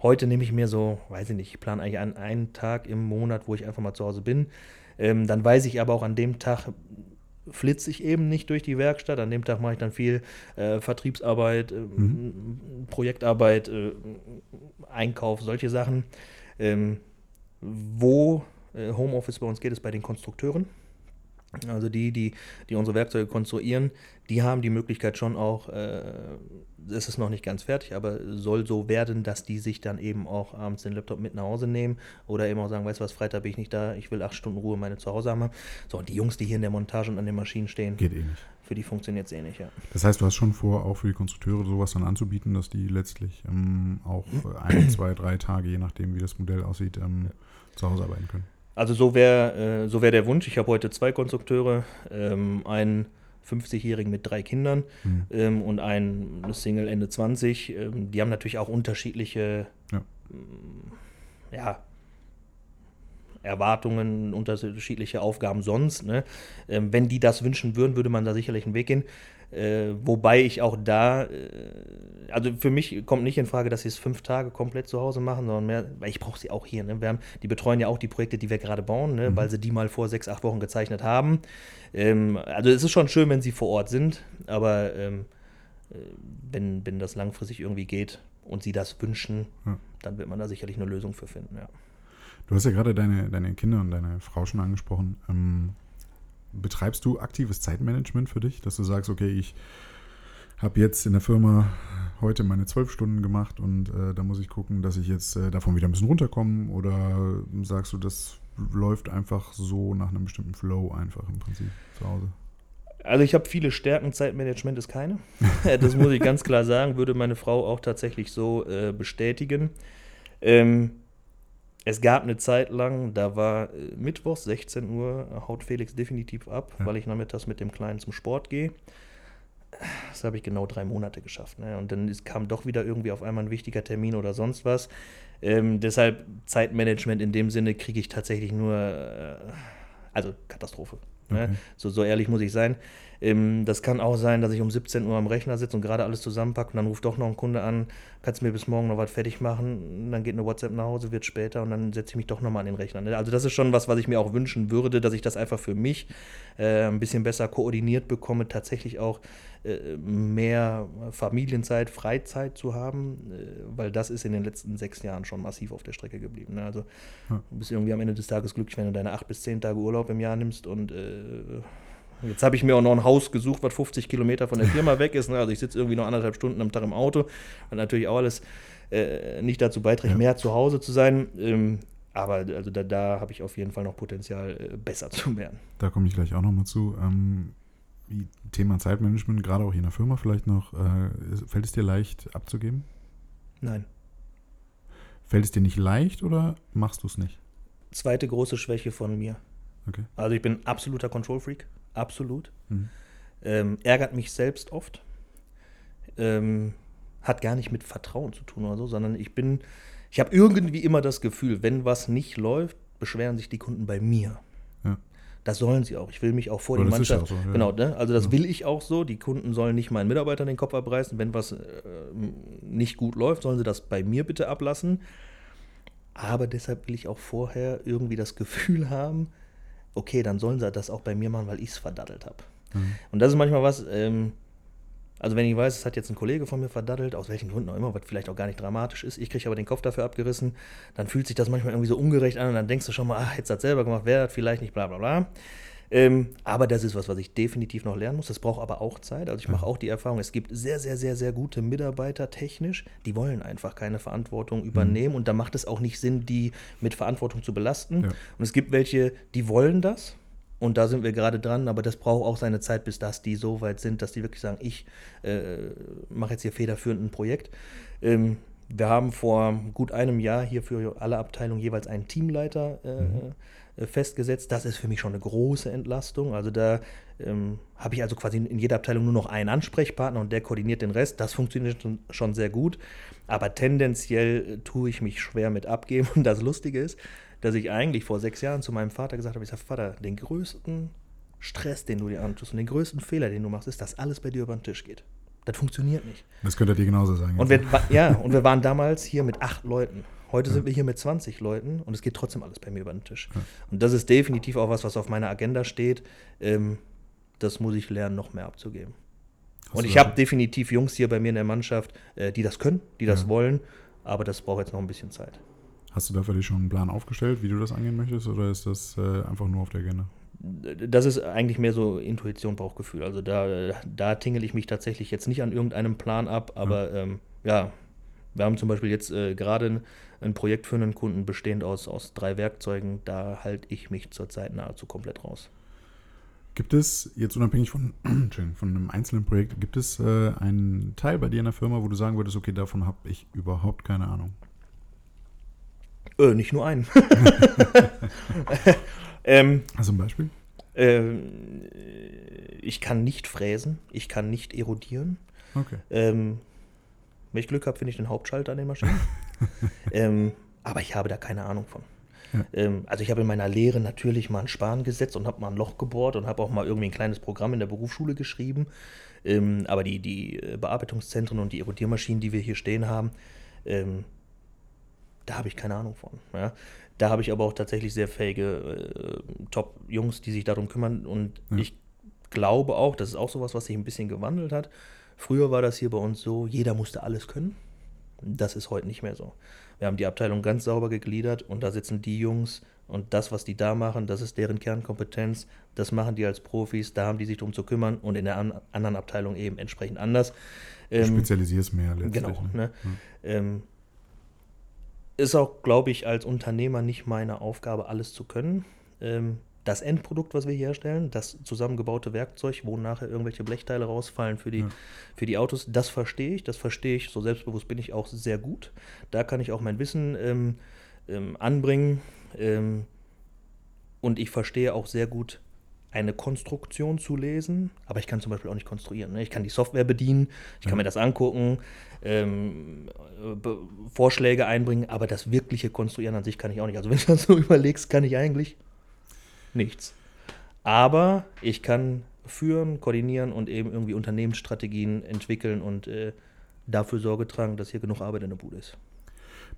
heute nehme ich mir so, weiß ich nicht, ich plane eigentlich an einen Tag im Monat, wo ich einfach mal zu Hause bin. Ähm, dann weiß ich aber auch an dem Tag, flitze ich eben nicht durch die Werkstatt. An dem Tag mache ich dann viel äh, Vertriebsarbeit, äh, mhm. Projektarbeit, äh, Einkauf, solche Sachen. Ähm, wo äh, Homeoffice bei uns geht, ist bei den Konstrukteuren. Also die, die, die unsere Werkzeuge konstruieren, die haben die Möglichkeit schon auch, äh, es ist noch nicht ganz fertig, aber soll so werden, dass die sich dann eben auch abends den Laptop mit nach Hause nehmen oder eben auch sagen, weißt du was, Freitag bin ich nicht da, ich will acht Stunden Ruhe meine zu Hause haben. So, und die Jungs, die hier in der Montage und an den Maschinen stehen, geht eh nicht. Für die funktioniert es eh nicht, ja. Das heißt, du hast schon vor, auch für die Konstrukteure sowas dann anzubieten, dass die letztlich ähm, auch ein, zwei, drei Tage, je nachdem, wie das Modell aussieht, ähm, ja. zu Hause arbeiten können. Also so wäre äh, so wär der Wunsch. Ich habe heute zwei Konstrukteure, ähm, einen 50-Jährigen mit drei Kindern mhm. ähm, und einen Single Ende 20. Ähm, die haben natürlich auch unterschiedliche ja. Mm, ja Erwartungen, unterschiedliche Aufgaben sonst. Ne? Ähm, wenn die das wünschen würden, würde man da sicherlich einen Weg gehen. Äh, wobei ich auch da, äh, also für mich kommt nicht in Frage, dass sie es fünf Tage komplett zu Hause machen, sondern mehr, weil ich brauche sie auch hier. Ne? Wir haben, die betreuen ja auch die Projekte, die wir gerade bauen, ne? Mhm. weil sie die mal vor sechs, acht Wochen gezeichnet haben. Ähm, also es ist schon schön, wenn sie vor Ort sind, aber ähm, äh, wenn, wenn das langfristig irgendwie geht und sie das wünschen, ja. dann wird man da sicherlich eine Lösung für finden, ja. Du hast ja gerade deine, deine Kinder und deine Frau schon angesprochen. Ähm, betreibst du aktives Zeitmanagement für dich, dass du sagst, okay, ich habe jetzt in der Firma heute meine zwölf Stunden gemacht und äh, da muss ich gucken, dass ich jetzt äh, davon wieder ein bisschen runterkomme oder sagst du, das läuft einfach so nach einem bestimmten Flow einfach im Prinzip zu Hause? Also ich habe viele Stärken, Zeitmanagement ist keine. das muss ich ganz klar sagen, würde meine Frau auch tatsächlich so äh, bestätigen. Ähm, es gab eine Zeit lang, da war äh, Mittwochs 16 Uhr, haut Felix definitiv ab, ja. weil ich nachmittags mit dem Kleinen zum Sport gehe. Das habe ich genau drei Monate geschafft. Ne? Und dann ist, kam doch wieder irgendwie auf einmal ein wichtiger Termin oder sonst was. Ähm, deshalb Zeitmanagement in dem Sinne kriege ich tatsächlich nur, äh, also Katastrophe. Ne? Okay. So, so ehrlich muss ich sein. Ähm, das kann auch sein, dass ich um 17 Uhr am Rechner sitze und gerade alles zusammenpacke und dann ruft doch noch ein Kunde an, kannst du mir bis morgen noch was fertig machen, dann geht eine WhatsApp nach Hause, wird später und dann setze ich mich doch nochmal an den Rechner. Ne? Also das ist schon was, was ich mir auch wünschen würde, dass ich das einfach für mich äh, ein bisschen besser koordiniert bekomme, tatsächlich auch äh, mehr Familienzeit, Freizeit zu haben, äh, weil das ist in den letzten sechs Jahren schon massiv auf der Strecke geblieben. Ne? Also du bist irgendwie am Ende des Tages glücklich, wenn du deine acht bis zehn Tage Urlaub im Jahr nimmst und äh, Jetzt habe ich mir auch noch ein Haus gesucht, was 50 Kilometer von der Firma weg ist. Ne? Also ich sitze irgendwie noch anderthalb Stunden am Tag im Auto und natürlich auch alles äh, nicht dazu beiträgt, ja. mehr zu Hause zu sein. Ähm, aber also da, da habe ich auf jeden Fall noch Potenzial, äh, besser zu werden. Da komme ich gleich auch nochmal zu. Ähm, Thema Zeitmanagement, gerade auch hier in der Firma vielleicht noch, äh, fällt es dir leicht abzugeben? Nein. Fällt es dir nicht leicht oder machst du es nicht? Zweite große Schwäche von mir. Okay. Also ich bin absoluter Control-Freak absolut. Mhm. Ähm, ärgert mich selbst oft. Ähm, hat gar nicht mit Vertrauen zu tun oder so, sondern ich bin, ich habe irgendwie immer das Gefühl, wenn was nicht läuft, beschweren sich die Kunden bei mir. Ja. Das sollen sie auch. Ich will mich auch vor Aber die Mannschaft. So, ja. Genau, ne? also das ja. will ich auch so. Die Kunden sollen nicht meinen Mitarbeitern den Kopf abreißen. Wenn was äh, nicht gut läuft, sollen sie das bei mir bitte ablassen. Aber deshalb will ich auch vorher irgendwie das Gefühl haben, okay, dann sollen sie das auch bei mir machen, weil ich es verdattelt habe. Mhm. Und das ist manchmal was, ähm, also wenn ich weiß, es hat jetzt ein Kollege von mir verdaddelt, aus welchen Gründen auch immer, was vielleicht auch gar nicht dramatisch ist, ich kriege aber den Kopf dafür abgerissen, dann fühlt sich das manchmal irgendwie so ungerecht an und dann denkst du schon mal, ach, jetzt hat es selber gemacht, wer hat vielleicht nicht, bla bla bla. Ähm, aber das ist was, was ich definitiv noch lernen muss. Das braucht aber auch Zeit. Also ich mache auch die Erfahrung, es gibt sehr, sehr, sehr, sehr gute Mitarbeiter technisch, die wollen einfach keine Verantwortung übernehmen mhm. und da macht es auch nicht Sinn, die mit Verantwortung zu belasten. Ja. Und es gibt welche, die wollen das. Und da sind wir gerade dran, aber das braucht auch seine Zeit, bis das die so weit sind, dass die wirklich sagen, ich äh, mache jetzt hier federführend ein Projekt. Ähm, wir haben vor gut einem Jahr hier für alle Abteilungen jeweils einen Teamleiter äh, mhm. Äh, festgesetzt. Das ist für mich schon eine große Entlastung. Also da ähm, habe ich also quasi in jeder Abteilung nur noch einen Ansprechpartner und der koordiniert den Rest. Das funktioniert schon sehr gut. Aber tendenziell äh, tue ich mich schwer mit abgeben. Und das Lustige ist, dass ich eigentlich vor sechs Jahren zu meinem Vater gesagt habe, ich sage, Vater, den größten Stress, den du dir antust und den größten Fehler, den du machst, ist, dass alles bei dir über den Tisch geht. Das funktioniert nicht. Das könnte dir genauso sagen. Und wir, ja, und wir waren damals hier mit acht Leuten. Heute ja. sind wir hier mit 20 Leuten und es geht trotzdem alles bei mir über den Tisch. Ja. Und das ist definitiv auch was, was auf meiner Agenda steht. Ähm, das muss ich lernen, noch mehr abzugeben. Hast und ich habe definitiv Jungs hier bei mir in der Mannschaft, äh, die das können, die das ja. wollen, aber das braucht jetzt noch ein bisschen Zeit. Hast du dafür schon einen Plan aufgestellt, wie du das angehen möchtest, oder ist das äh, einfach nur auf der Agenda? Das ist eigentlich mehr so Intuition, Bauchgefühl. Also da, da tingel ich mich tatsächlich jetzt nicht an irgendeinem Plan ab, aber ja, ähm, ja wir haben zum Beispiel jetzt äh, gerade ein Projekt für einen Kunden bestehend aus, aus drei Werkzeugen. Da halte ich mich zurzeit nahezu komplett raus. Gibt es, jetzt unabhängig von, von einem einzelnen Projekt, gibt es äh, einen Teil bei dir in der Firma, wo du sagen würdest, okay, davon habe ich überhaupt keine Ahnung? Äh, nicht nur einen. ähm, also ein Beispiel? Ähm, ich kann nicht fräsen, ich kann nicht erodieren. Okay. Ähm, wenn ich Glück habe, finde ich den Hauptschalter an den Maschinen. ähm, aber ich habe da keine Ahnung von. Ja. Ähm, also ich habe in meiner Lehre natürlich mal einen Span gesetzt und habe mal ein Loch gebohrt und habe auch mal irgendwie ein kleines Programm in der Berufsschule geschrieben. Ähm, aber die, die äh, Bearbeitungszentren und die Erodiermaschinen, die wir hier stehen haben, ähm, da habe ich keine Ahnung von. Ja. Da habe ich aber auch tatsächlich sehr fähige äh, Top-Jungs, die sich darum kümmern. Und ja. ich glaube auch, das ist auch sowas, was sich ein bisschen gewandelt hat. Früher war das hier bei uns so, jeder musste alles können. Das ist heute nicht mehr so. Wir haben die Abteilung ganz sauber gegliedert und da sitzen die Jungs und das, was die da machen, das ist deren Kernkompetenz. Das machen die als Profis, da haben die sich darum zu kümmern und in der an anderen Abteilung eben entsprechend anders. Du ähm, spezialisierst mehr letztlich. Genau. Ne? Ja. Ähm, ist auch, glaube ich, als Unternehmer nicht meine Aufgabe, alles zu können. Ähm, das Endprodukt, was wir hier herstellen, das zusammengebaute Werkzeug, wo nachher irgendwelche Blechteile rausfallen für die, ja. für die Autos, das verstehe ich. Das verstehe ich, so selbstbewusst bin ich auch sehr gut. Da kann ich auch mein Wissen ähm, ähm, anbringen. Ähm, und ich verstehe auch sehr gut, eine Konstruktion zu lesen, aber ich kann zum Beispiel auch nicht konstruieren. Ne? Ich kann die Software bedienen, ich kann ja. mir das angucken, ähm, Vorschläge einbringen, aber das wirkliche Konstruieren an sich kann ich auch nicht. Also wenn du das so überlegst, kann ich eigentlich nichts. Aber ich kann führen, koordinieren und eben irgendwie Unternehmensstrategien entwickeln und äh, dafür Sorge tragen, dass hier genug Arbeit in der Bude ist.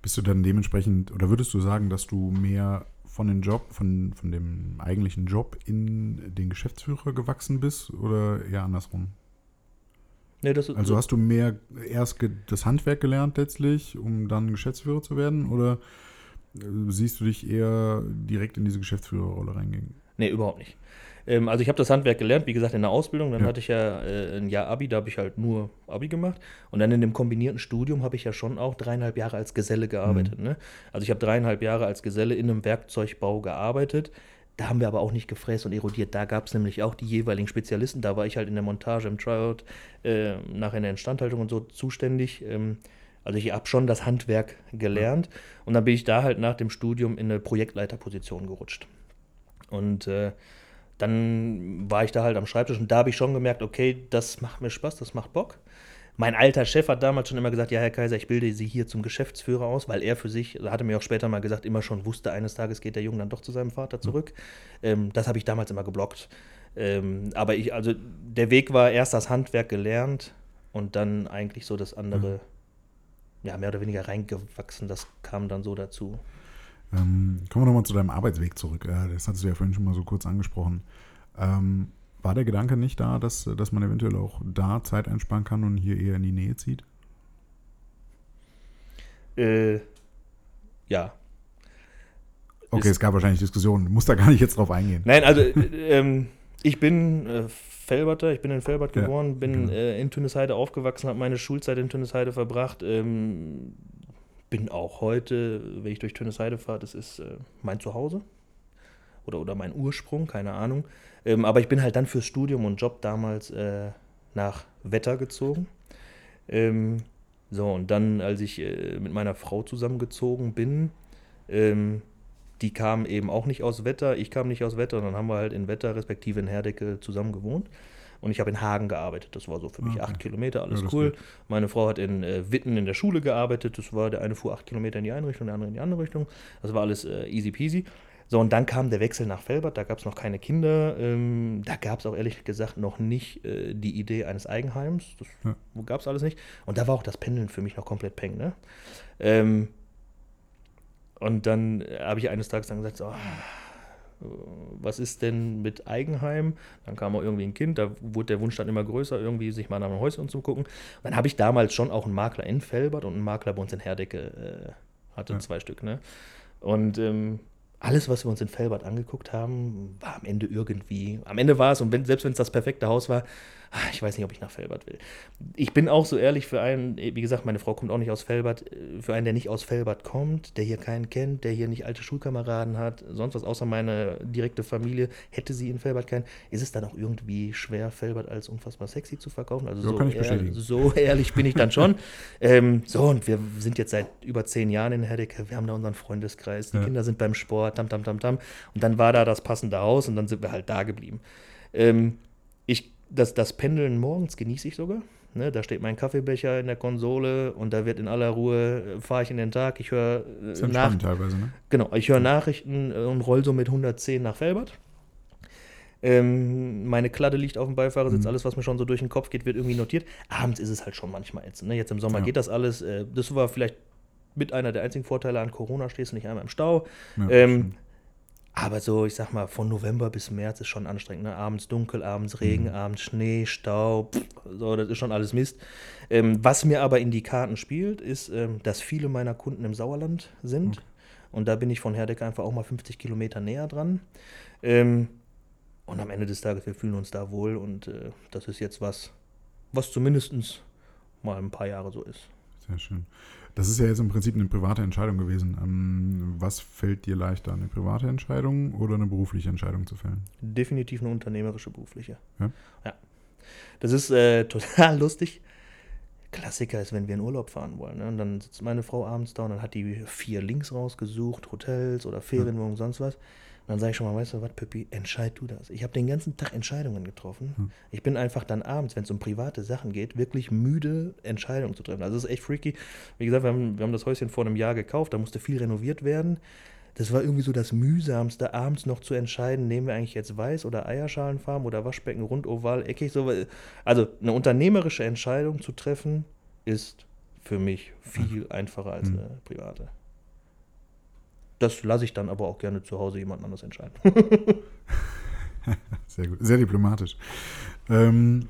Bist du dann dementsprechend, oder würdest du sagen, dass du mehr von dem Job, von, von dem eigentlichen Job in den Geschäftsführer gewachsen bist oder eher andersrum? Nee, also hast du mehr erst das Handwerk gelernt letztlich, um dann Geschäftsführer zu werden? Oder siehst du dich eher direkt in diese Geschäftsführerrolle reingehen? Nee, überhaupt nicht. Ähm, also ich habe das Handwerk gelernt, wie gesagt, in der Ausbildung. Dann ja. hatte ich ja äh, ein Jahr Abi, da habe ich halt nur Abi gemacht. Und dann in dem kombinierten Studium habe ich ja schon auch dreieinhalb Jahre als Geselle gearbeitet. Mhm. Ne? Also ich habe dreieinhalb Jahre als Geselle in einem Werkzeugbau gearbeitet. Da haben wir aber auch nicht gefräst und erodiert. Da gab es nämlich auch die jeweiligen Spezialisten. Da war ich halt in der Montage, im Tryout, äh, nachher in der Instandhaltung und so zuständig. Ähm, also ich habe schon das Handwerk gelernt und dann bin ich da halt nach dem Studium in eine Projektleiterposition gerutscht. Und äh, dann war ich da halt am Schreibtisch und da habe ich schon gemerkt, okay, das macht mir Spaß, das macht Bock. Mein alter Chef hat damals schon immer gesagt, ja, Herr Kaiser, ich bilde Sie hier zum Geschäftsführer aus, weil er für sich, hatte mir auch später mal gesagt, immer schon wusste, eines Tages geht der Junge dann doch zu seinem Vater zurück. Ähm, das habe ich damals immer geblockt. Ähm, aber ich, also der Weg war erst das Handwerk gelernt und dann eigentlich so das andere ja, mehr oder weniger reingewachsen. Das kam dann so dazu. Ähm, kommen wir nochmal zu deinem Arbeitsweg zurück. Äh, das hattest du ja vorhin schon mal so kurz angesprochen. Ähm, War der Gedanke nicht da, dass, dass man eventuell auch da Zeit einsparen kann und hier eher in die Nähe zieht? Äh, ja. Okay, es gab wahrscheinlich Diskussionen. Du musst da gar nicht jetzt drauf eingehen. Nein, also äh, ähm, ich bin äh, Felberter, ich bin in Felbert Ja, geboren, bin genau. äh, in Tünnesheide aufgewachsen, habe meine Schulzeit in Tünnesheide verbracht. Ähm, bin auch heute, wenn ich durch Tünnesheide fahre, das ist äh, mein Zuhause oder, oder mein Ursprung, keine Ahnung. Ähm, aber ich bin halt dann fürs Studium und Job damals äh, nach Wetter gezogen. Ähm, so, und dann, als ich äh, mit meiner Frau zusammengezogen bin, ähm, die kam eben auch nicht aus Wetter, ich kam nicht aus Wetter, und dann haben wir halt in Wetter, respektive in Herdecke, zusammen gewohnt. Und ich habe in Hagen gearbeitet. Das war so für mich Ah, okay. acht Kilometer, alles Ja, cool. geht. Meine Frau hat in äh, Witten in der Schule gearbeitet. Das war, der eine fuhr acht Kilometer in die eine Richtung, der andere in die andere Richtung. Das war alles äh, easy peasy. So, und dann kam der Wechsel nach Felbert, da gab es noch keine Kinder. Ähm, da gab es auch ehrlich gesagt noch nicht äh, die Idee eines Eigenheims. Das Ja. gab es alles nicht. Und da war auch das Pendeln für mich noch komplett peng. Ne? Ähm, und dann äh, habe ich eines Tages dann gesagt, so, ah, was ist denn mit Eigenheim? Dann kam auch irgendwie ein Kind, da wurde der Wunsch dann immer größer, irgendwie sich mal nach einem Häuschen umzugucken. Und dann habe ich damals schon auch einen Makler in Felbert und einen Makler bei uns in Herdecke, äh, hatte Ja. zwei Stück. Ne? Und ähm, alles, was wir uns in Felbert angeguckt haben, war am Ende irgendwie, am Ende war es, und wenn, selbst wenn es das perfekte Haus war, ich weiß nicht, ob ich nach Felbert will. Ich bin auch so ehrlich für einen, wie gesagt, meine Frau kommt auch nicht aus Felbert, äh, für einen, der nicht aus Felbert kommt, der hier keinen kennt, der hier nicht alte Schulkameraden hat, sonst was außer meine direkte Familie, hätte sie in Felbert keinen, ist es dann auch irgendwie schwer, Felbert als unfassbar sexy zu verkaufen. Also so, kann ich ehr- so ehrlich bin ich dann schon. ähm, so, und wir sind jetzt seit über zehn Jahren in Herdecke, wir haben da unseren Freundeskreis, die Ja. Kinder sind beim Sport, tam, tam, tam, tam. Und dann war da das passende Haus und dann sind wir halt da geblieben. Ähm, das, das Pendeln morgens genieße ich sogar. Ne, da steht mein Kaffeebecher in der Konsole und da wird in aller Ruhe, äh, fahre ich in den Tag, ich höre äh, nach, teilweise, ne? genau, ich höre Nachrichten äh, und roll so mit 110 nach Felbert. Ähm, meine Kladde liegt auf dem Beifahrersitz, Mhm. alles, was mir schon so durch den Kopf geht, wird irgendwie notiert. Abends ist es halt schon manchmal ätzend. Ne? Jetzt im Sommer Ja. geht das alles. Äh, das war vielleicht mit einer der einzigen Vorteile an Corona, stehst du nicht einmal im Stau. Ja, Ähm. Aber so, ich sag mal, von November bis März ist schon anstrengend. Ne? Abends dunkel, abends Regen, Mhm. abends Schnee, Staub, pff, so, das ist schon alles Mist. Ähm, was mir aber in die Karten spielt, ist, ähm, dass viele meiner Kunden im Sauerland sind. Okay. Und da bin ich von Herdecke einfach auch mal 50 Kilometer näher dran. Ähm, und am Ende des Tages, wir fühlen uns da wohl und äh, das ist jetzt was, was zumindest mal ein paar Jahre so ist. Sehr schön. Das ist ja jetzt im Prinzip eine private Entscheidung gewesen. Ähm, was fällt dir leichter, eine private Entscheidung oder eine berufliche Entscheidung zu fällen? Definitiv eine unternehmerische berufliche. Ja? Ja. Das ist äh, total lustig. Klassiker ist, wenn wir in Urlaub fahren wollen. Ne? Und dann sitzt meine Frau abends da und dann hat die vier Links rausgesucht, Hotels oder Ferienwohnungen, sonst was. Und dann sage ich schon mal, weißt du was, Pippi, entscheid du das. Ich habe den ganzen Tag Entscheidungen getroffen. Hm. Ich bin einfach dann abends, wenn es um private Sachen geht, wirklich müde, Entscheidungen zu treffen. Also das ist echt freaky. Wie gesagt, wir haben, wir haben das Häuschen vor einem Jahr gekauft, da musste viel renoviert werden. Das war irgendwie so das mühsamste, abends noch zu entscheiden, nehmen wir eigentlich jetzt Weiß- oder Eierschalenfarben oder Waschbecken rund, oval, eckig. So. Also eine unternehmerische Entscheidung zu treffen, ist für mich viel einfacher als Mhm. eine private. Das lasse ich dann aber auch gerne zu Hause jemand anders entscheiden. Sehr gut, sehr diplomatisch. Ähm,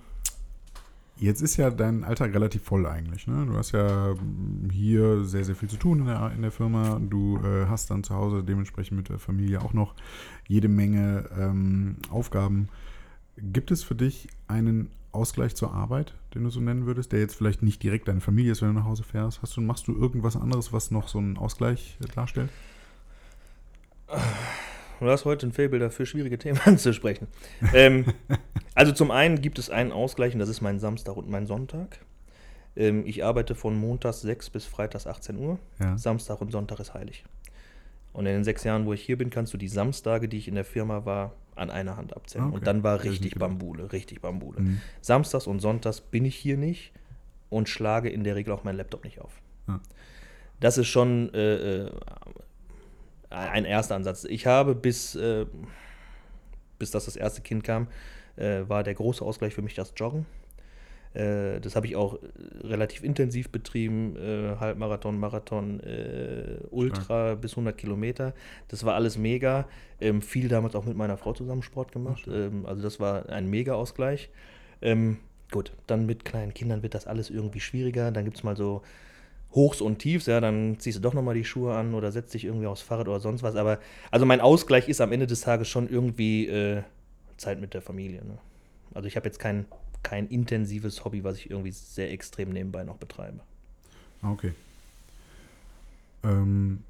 jetzt ist ja dein Alltag relativ voll eigentlich. Ne? Du hast ja mm, hier sehr, sehr viel zu tun in der, in der Firma. Du äh, hast dann zu Hause dementsprechend mit der Familie auch noch jede Menge ähm, Aufgaben. Gibt es für dich einen Ausgleich zur Arbeit, den du so nennen würdest, der jetzt vielleicht nicht direkt deine Familie ist, wenn du nach Hause fährst? Hast du, machst du irgendwas anderes, was noch so einen Ausgleich äh, darstellt? Du hast heute ein Faible dafür, schwierige Themen anzusprechen. ähm, also zum einen gibt es einen Ausgleich und das ist mein Samstag und mein Sonntag. Ähm, ich arbeite von montags 6 bis freitags 18 Uhr. Ja. Samstag und Sonntag ist heilig. Und in den sechs Jahren, wo ich hier bin, kannst du die Samstage, die ich in der Firma war, an einer Hand abzählen. Okay. Und dann war richtig. Bambule, richtig Bambule. Mhm. Samstags und Sonntags bin ich hier nicht und schlage in der Regel auch meinen Laptop nicht auf. Ja. Das ist schon äh, äh, ein erster Ansatz. Ich habe bis, äh, bis das das erste Kind kam, äh, war der große Ausgleich für mich das Joggen. Äh, das habe ich auch relativ intensiv betrieben, äh, Halbmarathon, Marathon, äh, Ultra Stark. bis 100 Kilometer. Das war alles mega. Ähm, viel damals auch mit meiner Frau zusammen Sport gemacht. Ähm, also das war ein mega Ausgleich. Ähm, gut, dann mit kleinen Kindern wird das alles irgendwie schwieriger. Dann gibt es mal so Hochs und Tiefs, ja, dann ziehst du doch nochmal die Schuhe an oder setzt dich irgendwie aufs Fahrrad oder sonst was. Aber also mein Ausgleich ist am Ende des Tages schon irgendwie äh, Zeit mit der Familie. Ne? Also ich habe jetzt kein, kein intensives Hobby, was ich irgendwie sehr extrem nebenbei noch betreibe. Okay. Ähm.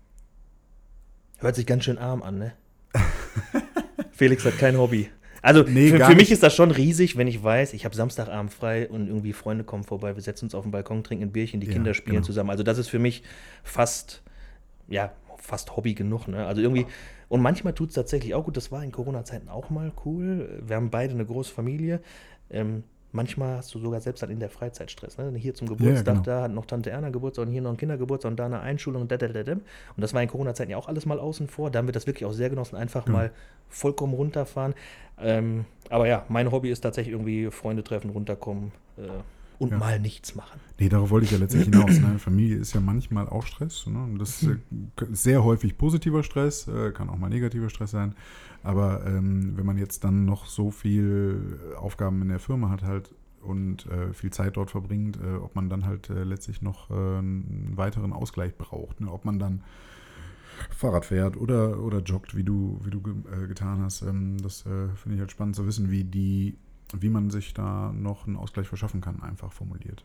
Hört sich ganz schön arm an, ne? Felix hat kein Hobby. Also nee, für, für mich ist das schon riesig, wenn ich weiß, ich habe Samstagabend frei und irgendwie Freunde kommen vorbei, wir setzen uns auf den Balkon, trinken ein Bierchen, die ja, Kinder spielen genau. zusammen. Also das ist für mich fast, ja, fast Hobby genug. Ne? Also irgendwie, und manchmal tut es tatsächlich auch gut, das war in Corona-Zeiten auch mal cool. Wir haben beide eine große Familie. Ähm, manchmal hast du sogar selbst dann in der Freizeit Stress. Ne? Hier zum Geburtstag, ja, genau. da hat noch Tante Erna Geburtstag und hier noch ein Kindergeburtstag und da eine Einschulung und da, da, da, da. Und das war in Corona-Zeiten ja auch alles mal außen vor. Da haben wir das wirklich auch sehr genossen, einfach mhm. mal vollkommen runterfahren. Ähm, aber ja, mein Hobby ist tatsächlich irgendwie Freunde treffen, runterkommen. Äh, und ja. mal nichts machen. Nee, darauf wollte ich ja letztlich hinaus. Ne? Familie ist ja manchmal auch Stress. Ne? Das ist sehr häufig positiver Stress, äh, kann auch mal negativer Stress sein. Aber ähm, wenn man jetzt dann noch so viel Aufgaben in der Firma hat halt und äh, viel Zeit dort verbringt, äh, ob man dann halt äh, letztlich noch äh, einen weiteren Ausgleich braucht. Ne? Ob man dann Fahrrad fährt oder, oder joggt, wie du, wie du äh, getan hast. Ähm, das finde ich halt spannend zu wissen, wie die, wie man sich da noch einen Ausgleich verschaffen kann, einfach formuliert.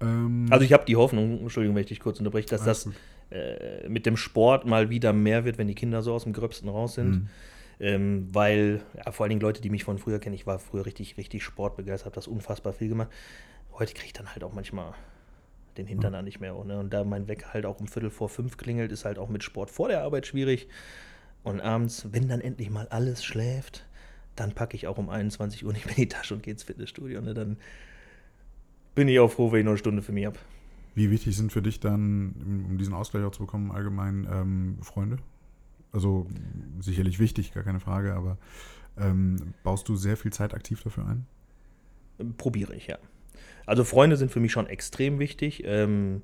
Ähm, also ich habe die Hoffnung, Entschuldigung, wenn ich dich kurz unterbreche, dass das äh, mit dem Sport mal wieder mehr wird, wenn die Kinder so aus dem Gröbsten raus sind. Mhm. Ähm, weil, ja, vor allen Dingen Leute, die mich von früher kennen, ich war früher richtig, richtig sportbegeistert, habe das unfassbar viel gemacht. Heute kriege ich dann halt auch manchmal den Hintern mhm. da nicht mehr. Ne? Und da mein Wecker halt auch um Viertel vor fünf klingelt, ist halt auch mit Sport vor der Arbeit schwierig. Und abends, wenn dann endlich mal alles schläft, dann packe ich auch um 21 Uhr nicht mehr die Tasche und gehe ins Fitnessstudio. Ne? Dann bin ich auch froh, wenn ich noch eine Stunde für mich habe. Wie wichtig sind für dich dann, um diesen Ausgleich auch zu bekommen, allgemein ähm, Freunde? Also sicherlich wichtig, gar keine Frage, aber ähm, baust du sehr viel Zeit aktiv dafür ein? Probiere ich, ja. Also Freunde sind für mich schon extrem wichtig. Ähm,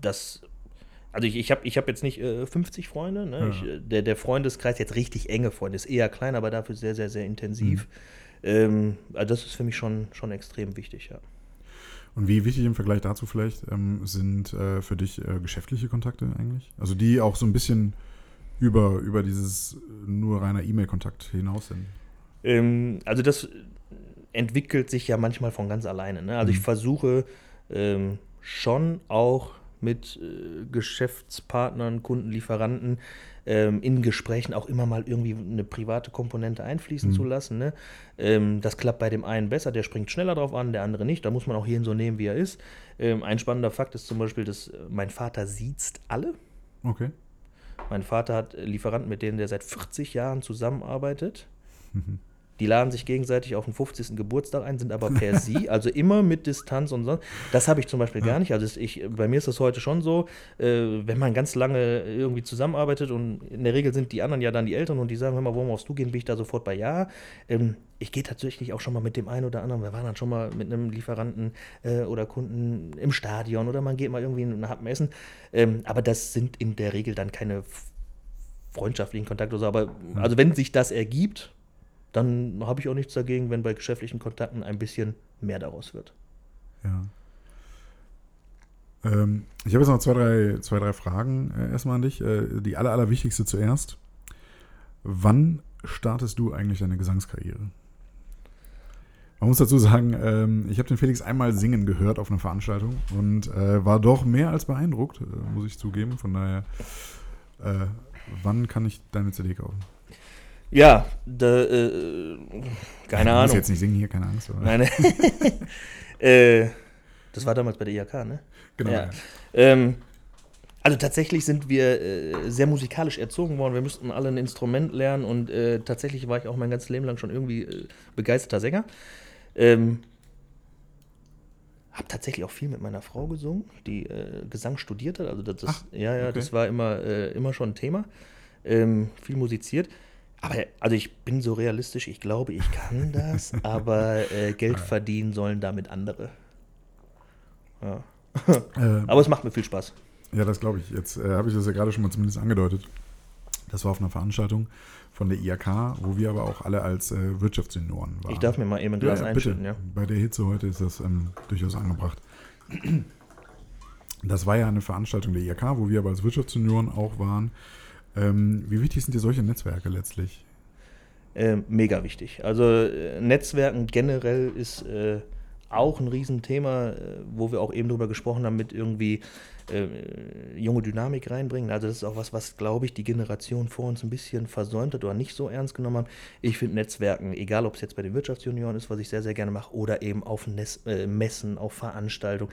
das, also ich, ich habe ich hab jetzt nicht äh, 50 Freunde. Ne? Ja. Ich, äh, der, der Freundeskreis, jetzt richtig enge Freunde, ist eher klein, aber dafür sehr, sehr, sehr intensiv. Mhm. Ähm, also das ist für mich schon, schon extrem wichtig, ja. Und wie wichtig im Vergleich dazu vielleicht ähm, sind äh, für dich äh, geschäftliche Kontakte eigentlich? Also die auch so ein bisschen über, über dieses nur reiner E-Mail-Kontakt hinaus sind? Ähm, also das entwickelt sich ja manchmal von ganz alleine. Ne? Also mhm. ich versuche ähm, schon auch mit äh, Geschäftspartnern, Kunden, Lieferanten ähm, in Gesprächen auch immer mal irgendwie eine private Komponente einfließen mhm. zu lassen. Ne? Ähm, das klappt bei dem einen besser, der springt schneller drauf an, der andere nicht. Da muss man auch jeden so nehmen, wie er ist. Ähm, ein spannender Fakt ist zum Beispiel, dass äh, mein Vater sieht alle. Okay. Mein Vater hat Lieferanten, mit denen der seit 40 Jahren zusammenarbeitet. Mhm. Die laden sich gegenseitig auf den 50. Geburtstag ein, sind aber per sie, also immer mit Distanz und so. Das habe ich zum Beispiel gar nicht. Also ich, bei mir ist das heute schon so, äh, wenn man ganz lange irgendwie zusammenarbeitet und in der Regel sind die anderen ja dann die Eltern und die sagen, hör mal, wo musst du gehen, bin ich da sofort bei Ja. Ähm, ich gehe tatsächlich auch schon mal mit dem einen oder anderen, wir waren dann schon mal mit einem Lieferanten äh, oder Kunden im Stadion oder man geht mal irgendwie nach Happen essen. Ähm, aber das sind in der Regel dann keine freundschaftlichen Kontakte oder so. Aber also wenn sich das ergibt, dann habe ich auch nichts dagegen, wenn bei geschäftlichen Kontakten ein bisschen mehr daraus wird. Ja. Ähm, ich habe jetzt noch zwei, drei, zwei, drei Fragen äh, erstmal an dich. Äh, die aller, allerwichtigste zuerst. Wann startest du eigentlich deine Gesangskarriere? Man muss dazu sagen, ähm, ich habe den Felix einmal singen gehört auf einer Veranstaltung und äh, war doch mehr als beeindruckt, äh, muss ich zugeben. Von daher, äh, wann kann ich deine CD kaufen? Ja, da, äh, keine Ahnung. Ich muss jetzt nicht singen hier, keine Angst. Oder? Nein, äh, das war damals bei der IHK, ne? Genau. Ja. Ähm, also tatsächlich sind wir äh, sehr musikalisch erzogen worden. Wir mussten alle ein Instrument lernen und äh, tatsächlich war ich auch mein ganzes Leben lang schon irgendwie äh, begeisterter Sänger. Ähm, habe tatsächlich auch viel mit meiner Frau gesungen, die äh, Gesang studiert hat. Also das, das Ach, ja, ja, okay. das war immer, äh, immer schon ein Thema. Ähm, viel musiziert. Aber also ich bin so realistisch, ich glaube, ich kann das, aber äh, Geld verdienen sollen damit andere. Ja. Äh, Aber es macht mir viel Spaß. Ja, das glaube ich. Jetzt äh, habe ich das ja gerade schon mal zumindest angedeutet. Das war auf einer Veranstaltung von der IAK, wo wir aber auch alle als äh, Wirtschaftssenioren waren. Ich darf mir mal eben ein Glas ja, einschütten, bitte. ja. Bei der Hitze heute ist das ähm, durchaus angebracht. Das war ja eine Veranstaltung der IAK, wo wir aber als Wirtschaftssenioren auch waren. Ähm, wie wichtig sind dir solche Netzwerke letztlich? Äh, mega wichtig. Also äh, Netzwerken generell ist äh, auch ein Riesenthema, äh, wo wir auch eben drüber gesprochen haben, mit irgendwie äh, junge Dynamik reinbringen. Also das ist auch was, was, glaube ich, die Generation vor uns ein bisschen versäumt hat oder nicht so ernst genommen haben. Ich finde Netzwerken, egal ob es jetzt bei den Wirtschaftsjunioren ist, was ich sehr, sehr gerne mache, oder eben auf Nes äh, Messen, auf Veranstaltungen.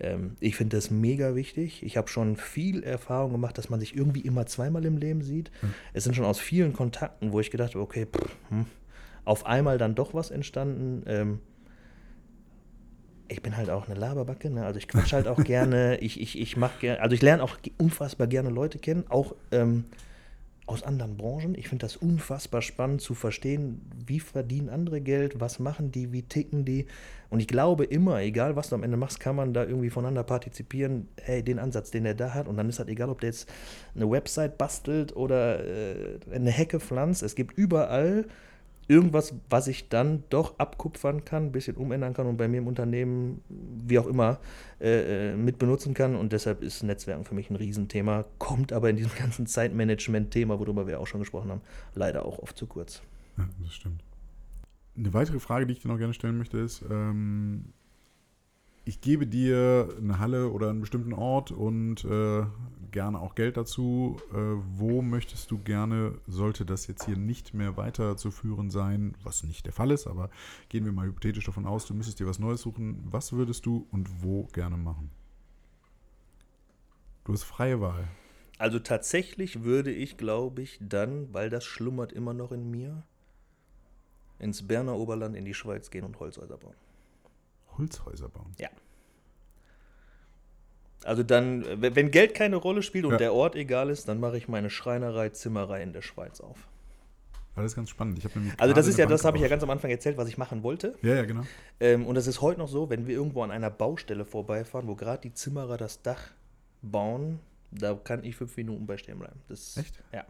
Ähm, ich finde das mega wichtig. Ich habe schon viel Erfahrung gemacht, dass man sich irgendwie immer zweimal im Leben sieht. Es sind schon aus vielen Kontakten, wo ich gedacht habe, okay, pff, hm, auf einmal dann doch was entstanden. Ähm, ich bin halt auch eine Laberbacke, ne? also ich quatsch halt auch gerne, ich, ich, ich mache gerne, also ich lerne auch unfassbar gerne Leute kennen, auch ähm, aus anderen Branchen. Ich finde das unfassbar spannend zu verstehen, wie verdienen andere Geld, was machen die, wie ticken die. Und ich glaube immer, egal was du am Ende machst, kann man da irgendwie voneinander partizipieren, hey, den Ansatz, den der da hat. Und dann ist halt egal, ob der jetzt eine Website bastelt oder äh, eine Hecke pflanzt. Es gibt überall irgendwas, was ich dann doch abkupfern kann, ein bisschen umändern kann und bei mir im Unternehmen, wie auch immer, äh, äh, mit benutzen kann. Und deshalb ist Netzwerken für mich ein Riesenthema, kommt aber in diesem ganzen Zeitmanagement-Thema, worüber wir auch schon gesprochen haben, leider auch oft zu kurz. Ja, das stimmt. Eine weitere Frage, die ich dir noch gerne stellen möchte, ist, ähm, ich gebe dir eine Halle oder einen bestimmten Ort und äh, gerne auch Geld dazu. Äh, wo möchtest du gerne, sollte das jetzt hier nicht mehr weiterzuführen sein, was nicht der Fall ist, aber gehen wir mal hypothetisch davon aus, du müsstest dir was Neues suchen. Was würdest du und wo gerne machen? Du hast freie Wahl. Also tatsächlich würde ich, glaube ich, dann, weil das schlummert immer noch in mir, ins Berner Oberland in die Schweiz gehen und Holzhäuser bauen. Holzhäuser bauen. Ja. Also dann, wenn Geld keine Rolle spielt und Ja. der Ort egal ist, dann mache ich meine Schreinerei, Zimmerei in der Schweiz auf. Das ist ganz spannend. Also das ist ja, das Bank habe ich ja ganz am Anfang erzählt, was ich machen wollte. Ja, ja, genau. Ähm, und es ist heute noch so, wenn wir irgendwo an einer Baustelle vorbeifahren, wo gerade die Zimmerer das Dach bauen, da kann ich fünf Minuten bei stehen bleiben. Das, Echt? Ja.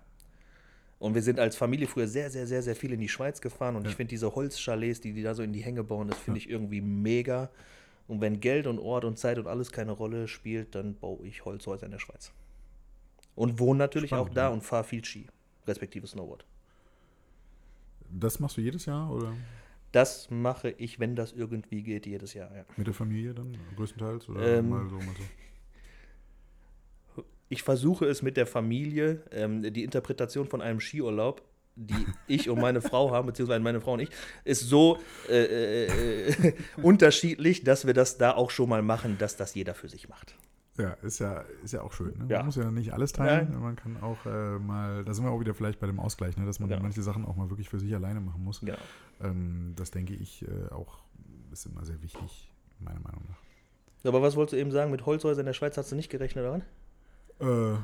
Und wir sind als Familie früher sehr, sehr, sehr, sehr viel in die Schweiz gefahren und Ja. ich finde diese Holzchalets, die die da so in die Hänge bauen, das finde ich irgendwie mega. Und wenn Geld und Ort und Zeit und alles keine Rolle spielt, dann baue ich Holzhäuser in der Schweiz. Und wohne natürlich Spannend, auch da ja. und fahre viel Ski, respektive Snowboard. Das machst du jedes Jahr oder Das mache ich, wenn das irgendwie geht, jedes Jahr. Ja. mit der Familie dann größtenteils oder Ähm, mal so, mal so? Ich versuche es mit der Familie, ähm, die Interpretation von einem Skiurlaub, die ich und meine Frau haben, beziehungsweise meine Frau und ich, ist so äh, äh, äh, unterschiedlich, dass wir das da auch schon mal machen, dass das jeder für sich macht. Ja, ist ja, ist ja auch schön. Ne? Ja. Man muss ja nicht alles teilen. Nein. Man kann auch äh, mal, da sind wir auch wieder vielleicht bei dem Ausgleich, ne? dass man Genau. manche Sachen auch mal wirklich für sich alleine machen muss. Genau. Ähm, das denke ich äh, auch ist immer sehr wichtig, meiner Meinung nach. Aber was wolltest du eben sagen, mit Holzhäusern in der Schweiz hast du nicht gerechnet daran? Äh,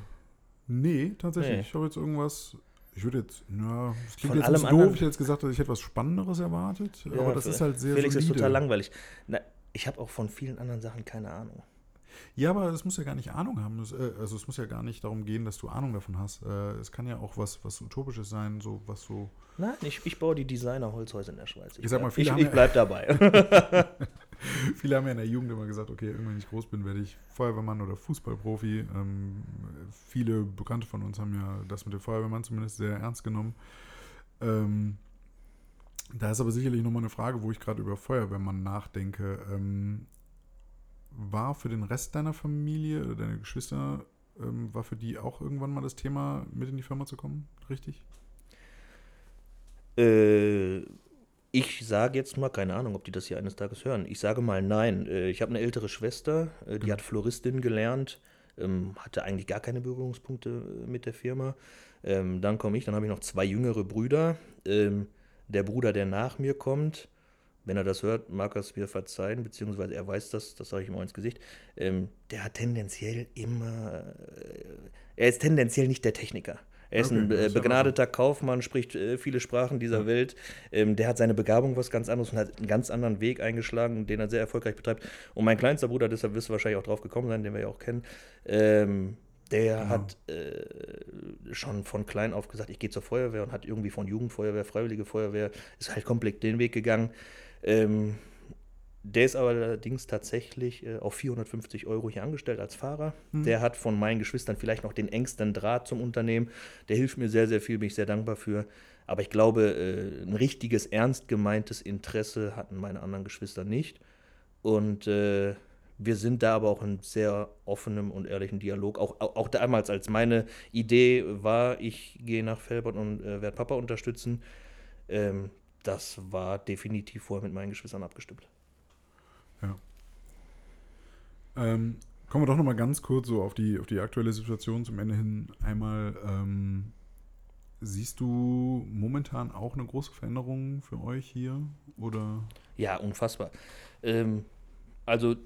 nee, tatsächlich. Nee. Ich habe jetzt irgendwas. Ich würde jetzt, na, das klingt Von jetzt allem doof. anderen- Ich hätte jetzt gesagt, dass ich etwas Spannenderes erwartet. aber das ist halt sehr Felix solide. ist total langweilig. Na, ich habe auch von vielen anderen Sachen keine Ahnung. Ja, aber es muss ja gar nicht Ahnung haben. Es, äh, also es muss ja gar nicht darum gehen, dass du Ahnung davon hast. Äh, es kann ja auch was, was Utopisches sein, so was so. Nein, ich, ich baue die Designer-Holzhäuser in der Schweiz. Ich sag mal, viele ich, haben ich ja- bleib dabei. Viele haben ja in der Jugend immer gesagt, okay, irgendwann, wenn ich groß bin, werde ich Feuerwehrmann oder Fußballprofi. Ähm, viele Bekannte von uns haben ja das mit dem Feuerwehrmann zumindest sehr ernst genommen. Ähm, da ist aber sicherlich nochmal eine Frage, wo ich gerade über Feuerwehrmann nachdenke. Ähm, war für den Rest deiner Familie oder deine Geschwister, ähm, war für die auch irgendwann mal das Thema, mit in die Firma zu kommen? Richtig? Äh, ich sage jetzt mal, keine Ahnung, ob die das hier eines Tages hören. Ich sage mal nein. Äh, ich habe eine ältere Schwester, äh, die Mhm. hat Floristin gelernt, ähm, hatte eigentlich gar keine Berührungspunkte äh, mit der Firma. Ähm, dann komme ich, dann habe ich noch zwei jüngere Brüder. Ähm, der Bruder, der nach mir kommt, wenn er das hört, mag er es mir verzeihen, beziehungsweise er weiß das, das sage ich ihm auch ins Gesicht. Ähm, der hat tendenziell immer, äh, er ist tendenziell nicht der Techniker. Er ist Okay, ein äh, begnadeter Kaufmann, spricht äh, viele Sprachen dieser Welt. Ähm, der hat seine Begabung was ganz anderes und hat einen ganz anderen Weg eingeschlagen, den er sehr erfolgreich betreibt. Und mein kleinster Bruder, deshalb wirst du wahrscheinlich auch drauf gekommen sein, den wir ja auch kennen, ähm, der Genau. hat äh, schon von klein auf gesagt, ich gehe zur Feuerwehr und hat irgendwie von Jugendfeuerwehr, Freiwillige Feuerwehr, ist halt komplett den Weg gegangen. Ähm, der ist allerdings tatsächlich äh, auf 450 Euro hier angestellt als Fahrer. Der hat von meinen Geschwistern vielleicht noch den engsten Draht zum Unternehmen. Der hilft mir sehr, sehr viel, bin ich sehr dankbar für. Aber ich glaube, äh, ein richtiges, ernst gemeintes Interesse hatten meine anderen Geschwister nicht. Und äh, wir sind da aber auch in sehr offenem und ehrlichen Dialog. Auch, auch, auch damals, als meine Idee war, ich gehe nach Felbert und äh, werde Papa unterstützen, ähm, das war definitiv vorher mit meinen Geschwistern abgestimmt. Ähm, kommen wir doch nochmal ganz kurz so auf die, auf die aktuelle Situation zum Ende hin. Einmal, ähm, siehst du momentan auch eine große Veränderung für euch hier? Oder? Ja, unfassbar. Ähm, also,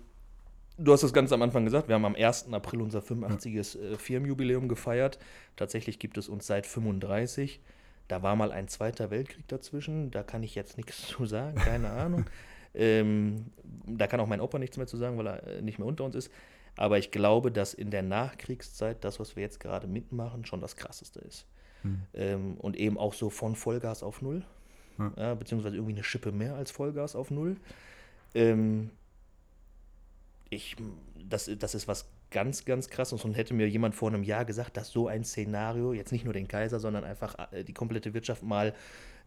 du hast es ganz am Anfang gesagt, wir haben am 1. April unser 85. Äh, Firmenjubiläum gefeiert. Tatsächlich gibt es uns seit 35. Da war mal ein Zweiter Weltkrieg dazwischen. Da kann ich jetzt nichts zu sagen, keine Ahnung. Ähm, da kann auch mein Opa nichts mehr zu sagen, weil er äh, nicht mehr unter uns ist. Aber ich glaube, dass in der Nachkriegszeit das, was wir jetzt gerade mitmachen, schon das Krasseste ist. Hm. Ähm, und eben auch so von Vollgas auf Null. Ja. Ja, beziehungsweise irgendwie eine Schippe mehr als Vollgas auf Null. Ähm, ich, das, das ist was ganz, ganz krasses. Und hätte mir jemand vor einem Jahr gesagt, dass so ein Szenario, jetzt nicht nur den Kaiser, sondern einfach äh, die komplette Wirtschaft mal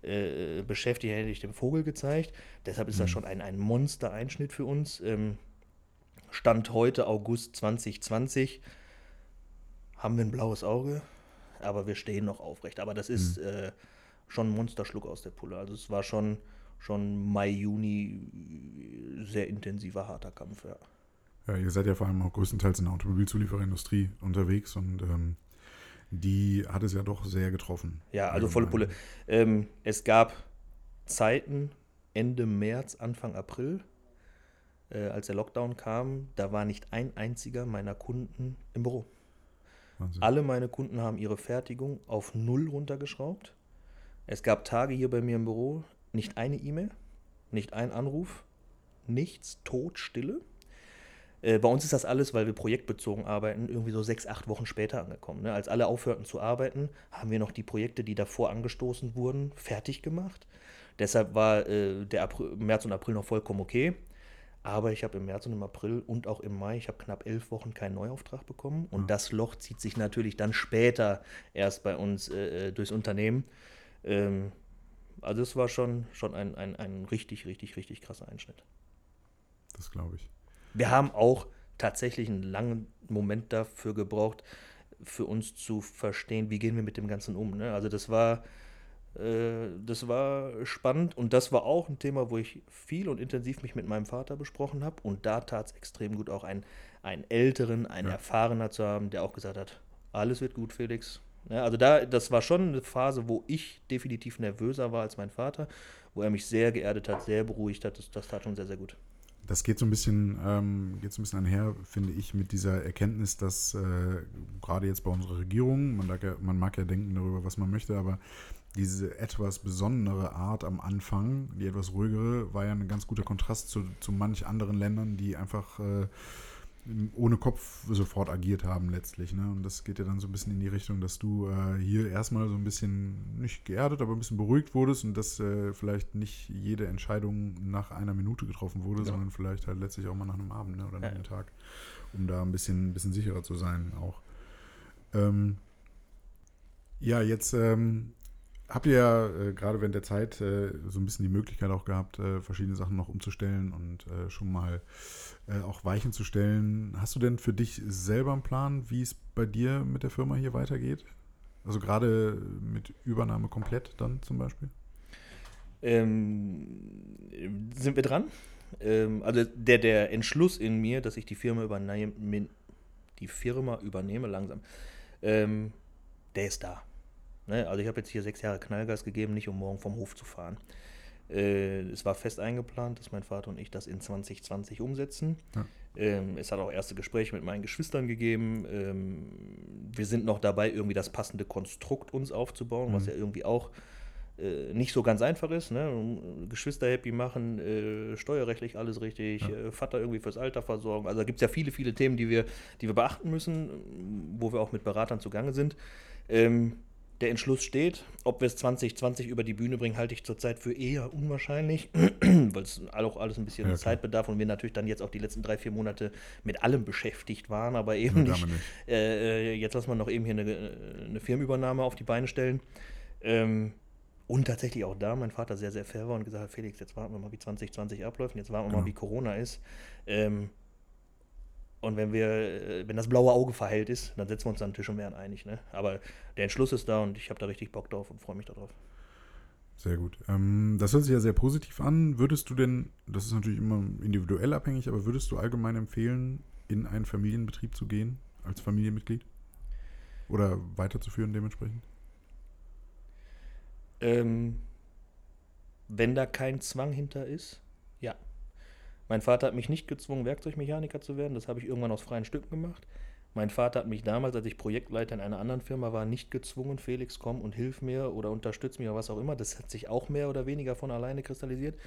äh, beschäftigt, hätte ich dem Vogel gezeigt. Deshalb ist das schon ein, ein Monster-Einschnitt für uns. Ähm, Stand heute, August 2020, haben wir ein blaues Auge, aber wir stehen noch aufrecht. Aber das ist äh, schon ein Monsterschluck aus der Pulle. Also es war schon, schon Mai, Juni äh, sehr intensiver, harter Kampf, ja. Ja, ihr seid ja vor allem auch größtenteils in der Automobilzulieferindustrie unterwegs und ähm, die hat es ja doch sehr getroffen. Ja, also volle Pulle. Ähm, es gab Zeiten Ende März, Anfang April, äh, als der Lockdown kam, da war nicht ein einziger meiner Kunden im Büro. Wahnsinn. Alle meine Kunden haben ihre Fertigung auf Null runtergeschraubt. Es gab Tage hier bei mir im Büro, nicht eine E-Mail, nicht ein Anruf, nichts, Todstille. Äh, bei uns ist das alles, weil wir projektbezogen arbeiten, irgendwie so sechs, acht Wochen später angekommen. Ne? Als alle aufhörten zu arbeiten, haben wir noch die Projekte, die davor angestoßen wurden, fertig gemacht. Deshalb war äh, der April, März und April noch vollkommen okay. Aber ich habe im März und im April und auch im Mai, ich habe knapp elf Wochen keinen Neuauftrag bekommen. Und das Loch zieht sich natürlich dann später erst bei uns äh, durchs Unternehmen. Ähm, also es war schon, schon ein, ein, ein richtig, richtig, richtig krasser Einschnitt. Das glaube ich. Wir haben auch tatsächlich einen langen Moment dafür gebraucht, für uns zu verstehen, wie gehen wir mit dem Ganzen um. Ne? Also das war, äh, das war spannend und das war auch ein Thema, wo ich viel und intensiv mich mit meinem Vater besprochen habe. Und da tat es extrem gut, auch einen, einen älteren, einen Ja. erfahrener zu haben, der auch gesagt hat, alles wird gut, Felix. Ja, also da, das war schon eine Phase, wo ich definitiv nervöser war als mein Vater, wo er mich sehr geerdet hat, sehr beruhigt hat. Das, das tat schon sehr, sehr gut. Das geht so ein bisschen, ähm, geht so ein bisschen einher, finde ich, mit dieser Erkenntnis, dass äh, gerade jetzt bei unserer Regierung, man, mag ja, man mag ja denken darüber, was man möchte, aber diese etwas besondere Art am Anfang, die etwas ruhigere, war ja ein ganz guter Kontrast zu, zu manch anderen Ländern, die einfach äh, ohne Kopf sofort agiert haben letztlich. Ne? Und das geht ja dann so ein bisschen in die Richtung, dass du äh, hier erstmal so ein bisschen nicht geerdet, aber ein bisschen beruhigt wurdest und dass äh, vielleicht nicht jede Entscheidung nach einer Minute getroffen wurde, Ja. sondern vielleicht halt letztlich auch mal nach einem Abend ne? oder nach Ja. einem Tag, um da ein bisschen, ein bisschen sicherer zu sein auch. Ähm, ja, jetzt ähm, habt ihr ja äh, gerade während der Zeit äh, so ein bisschen die Möglichkeit auch gehabt, äh, verschiedene Sachen noch umzustellen und äh, schon mal äh, auch Weichen zu stellen. Hast du denn für dich selber einen Plan, wie es bei dir mit der Firma hier weitergeht? Also gerade mit Übernahme komplett dann zum Beispiel? Ähm, sind wir dran? Ähm, also der, der Entschluss in mir, dass ich die Firma übernehme, die Firma übernehme langsam, ähm, der ist da. Ne? Also ich habe jetzt hier sechs Jahre Knallgas gegeben, nicht um morgen vom Hof zu fahren. Äh, es war fest eingeplant, dass mein Vater und ich das in 2020 umsetzen. Ja. Ähm, es hat auch erste Gespräche mit meinen Geschwistern gegeben. Ähm, wir sind noch dabei, irgendwie das passende Konstrukt uns aufzubauen, mhm. was ja irgendwie auch äh, nicht so ganz einfach ist. Ne? Geschwister happy machen, äh, steuerrechtlich alles richtig, ja. äh, Vater irgendwie fürs Alter versorgen. Also da gibt es ja viele, viele Themen, die wir, die wir beachten müssen, wo wir auch mit Beratern zugange sind. Ähm, der Entschluss steht. Ob wir es 2020 über die Bühne bringen, halte ich zurzeit für eher unwahrscheinlich, weil es auch alles ein bisschen ja, Zeit bedarf und wir natürlich dann jetzt auch die letzten drei, vier Monate mit allem beschäftigt waren, aber eben nicht. nicht. Äh, äh, jetzt lassen wir noch eben hier eine, eine Firmenübernahme auf die Beine stellen. Ähm, und tatsächlich auch da mein Vater sehr, sehr fair war und gesagt hat, Felix, jetzt warten wir mal, wie 2020 abläuft jetzt warten wir genau. mal, wie Corona ist. Ähm, und wenn wir, äh, wenn das blaue Auge verheilt ist, dann setzen wir uns an den Tisch und werden einig. Ne? Aber der Entschluss ist da und ich habe da richtig Bock drauf und freue mich darauf. Sehr gut. Ähm, das hört sich ja sehr positiv an. Würdest du denn, das ist natürlich immer individuell abhängig, aber würdest du allgemein empfehlen, in einen Familienbetrieb zu gehen, als Familienmitglied? Oder weiterzuführen dementsprechend? Ähm, wenn da kein Zwang hinter ist. Mein Vater hat mich nicht gezwungen, Werkzeugmechaniker zu werden. Das habe ich irgendwann aus freien Stücken gemacht. Mein Vater hat mich damals, als ich Projektleiter in einer anderen Firma war, nicht gezwungen, Felix, komm und hilf mir oder unterstütz mich oder was auch immer. Das hat sich auch mehr oder weniger von alleine kristallisiert.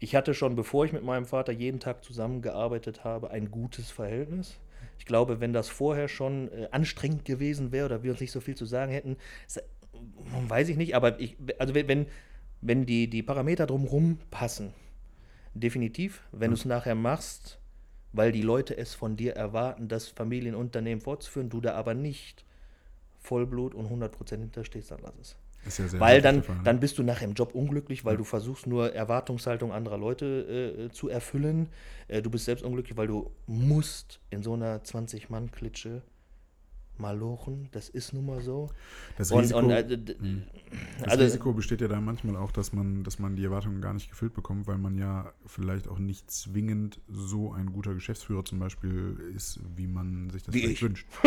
Ich hatte schon, bevor ich mit meinem Vater jeden Tag zusammengearbeitet habe, ein gutes Verhältnis. Ich glaube, wenn das vorher schon äh, anstrengend gewesen wäre oder wir uns nicht so viel zu sagen hätten, weiß ich nicht, aber ich, also wenn, wenn die, die Parameter drumherum passen, definitiv. Wenn mhm. du es nachher machst, weil die Leute es von dir erwarten, das Familienunternehmen fortzuführen, du da aber nicht Vollblut und 100% hinterstehst, dann lass es. Ja weil dann, dann bist du nachher im Job unglücklich, weil ja. du versuchst nur Erwartungshaltung anderer Leute äh, zu erfüllen. Äh, du bist selbst unglücklich, weil du musst in so einer 20-Mann-Klitsche Malochen, das ist nun mal so. Das Risiko, und, äh, hm. das also, Risiko besteht ja da manchmal auch, dass man, dass man die Erwartungen gar nicht gefüllt bekommt, weil man ja vielleicht auch nicht zwingend so ein guter Geschäftsführer zum Beispiel ist, wie man sich das vielleicht wünscht.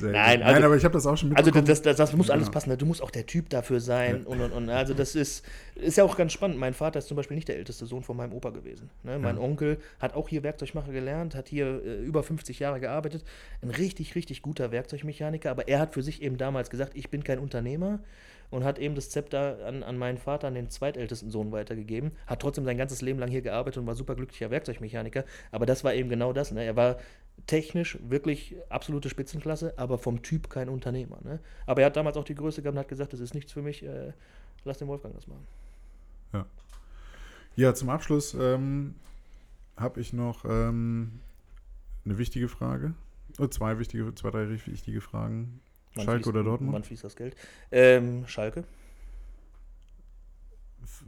Nein, also, Nein, aber ich habe das auch schon mitbekommen. Also das, das, das muss genau. alles passen. Ne? Du musst auch der Typ dafür sein ja. und, und, und also das ist, ist ja auch ganz spannend. Mein Vater ist zum Beispiel nicht der älteste Sohn von meinem Opa gewesen. Ne? Mein ja. Onkel hat auch hier Werkzeugmacher gelernt, hat hier äh, über 50 Jahre gearbeitet. Ein richtig, richtig guter Werkzeugmechaniker, aber er hat für sich eben damals gesagt, ich bin kein Unternehmer und hat eben das Zepter an, an meinen Vater, an den zweitältesten Sohn weitergegeben. Hat trotzdem sein ganzes Leben lang hier gearbeitet und war super glücklicher Werkzeugmechaniker. Aber das war eben genau das. Ne? Er war technisch wirklich absolute Spitzenklasse, aber vom Typ kein Unternehmer. Ne? Aber er hat damals auch die Größe gehabt und hat gesagt, das ist nichts für mich, äh, lass den Wolfgang das machen. Ja. Ja, zum Abschluss ähm, habe ich noch ähm, eine wichtige Frage. Oder oh, zwei wichtige, zwei, drei wichtige Fragen. Wann Schalke fließt, oder Dortmund? Wann fließt das Geld? Ähm, Schalke.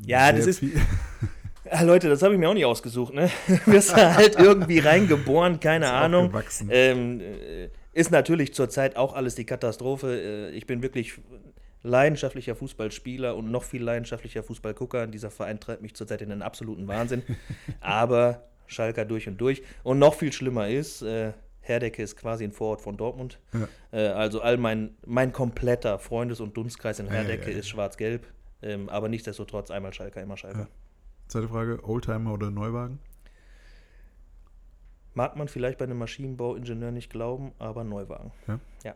Ja, das ist. Ja, Leute, das habe ich mir auch nicht ausgesucht, ne? Du wirst da halt irgendwie reingeboren, keine Ahnung. Ähm, äh, ist natürlich zurzeit auch alles die Katastrophe. Äh, ich bin wirklich leidenschaftlicher Fußballspieler und noch viel leidenschaftlicher Fußballgucker. Dieser Verein treibt mich zurzeit in einen absoluten Wahnsinn. Aber Schalker durch und durch. Und noch viel schlimmer ist, äh, Herdecke ist quasi ein Vorort von Dortmund. Ja. Äh, also all mein, mein kompletter Freundes- und Dunstkreis in Herdecke ja, ja, ist schwarz-gelb. Ähm, aber nichtsdestotrotz einmal Schalker, immer Schalker. Zweite Frage, Oldtimer oder Neuwagen? Mag man vielleicht bei einem Maschinenbauingenieur nicht glauben, aber Neuwagen. Ja.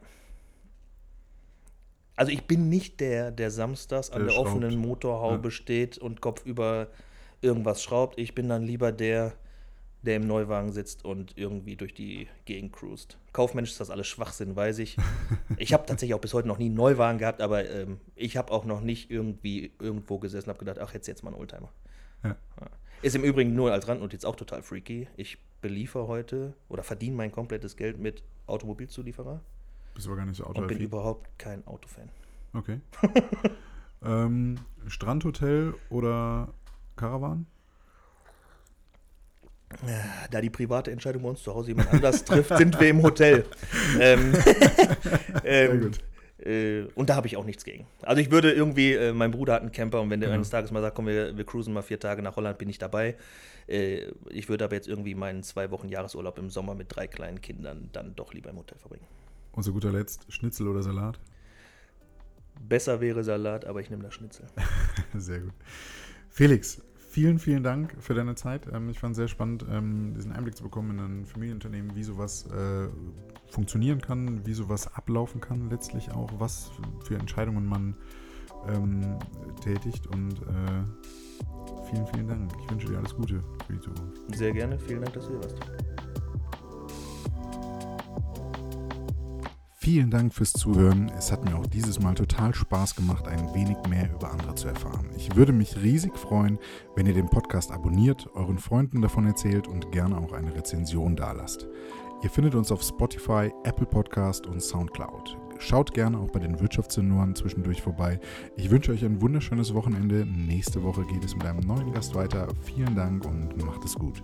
Also ich bin nicht der, der samstags an der, der offenen Motorhaube steht und kopfüber irgendwas schraubt. Ich bin dann lieber der, der im Neuwagen sitzt und irgendwie durch die Gegend cruist. Kaufmännisch ist das alles Schwachsinn, weiß ich. Ich habe tatsächlich auch bis heute noch nie einen Neuwagen gehabt, aber ähm, ich habe auch noch nicht irgendwie irgendwo gesessen und habe gedacht, ach, jetzt jetzt mal einen Oldtimer. Ja. Ist im Übrigen nur als Randnotiz auch total freaky. Ich beliefer heute oder verdiene mein komplettes Geld mit Automobilzulieferer. Bist aber gar nicht so Auto Und bin überhaupt kein Autofan. Okay. ähm, Strandhotel oder Caravan? Da die private Entscheidung bei uns zu Hause jemand anders trifft, sind wir im Hotel. ähm, ähm, gut. Äh, und da habe ich auch nichts gegen. Also ich würde irgendwie, äh, mein Bruder hat einen Camper und wenn der ja. eines Tages mal sagt, komm, wir, wir cruisen mal vier Tage nach Holland, bin ich dabei. Äh, ich würde aber jetzt irgendwie meinen zwei Wochen Jahresurlaub im Sommer mit drei kleinen Kindern dann doch lieber im Hotel verbringen. Und zu guter Letzt, Schnitzel oder Salat? Besser wäre Salat, aber ich nehme das Schnitzel. Sehr gut. Felix, vielen, vielen Dank für deine Zeit. Ähm, ich fand es sehr spannend, ähm, diesen Einblick zu bekommen in ein Familienunternehmen, wie sowas äh, funktionieren kann, wie sowas ablaufen kann, letztlich auch, was für Entscheidungen man ähm, tätigt. Und äh, vielen, vielen Dank. Ich wünsche dir alles Gute für die Zukunft. Sehr gerne. Vielen Dank, dass du hier warst. Vielen Dank fürs Zuhören. Es hat mir auch dieses Mal total Spaß gemacht, ein wenig mehr über andere zu erfahren. Ich würde mich riesig freuen, wenn ihr den Podcast abonniert, euren Freunden davon erzählt und gerne auch eine Rezension dalasst. Ihr findet uns auf Spotify, Apple Podcast und Soundcloud. Schaut gerne auch bei den Wirtschaftssenioren zwischendurch vorbei. Ich wünsche euch ein wunderschönes Wochenende. Nächste Woche geht es mit einem neuen Gast weiter. Vielen Dank und macht es gut.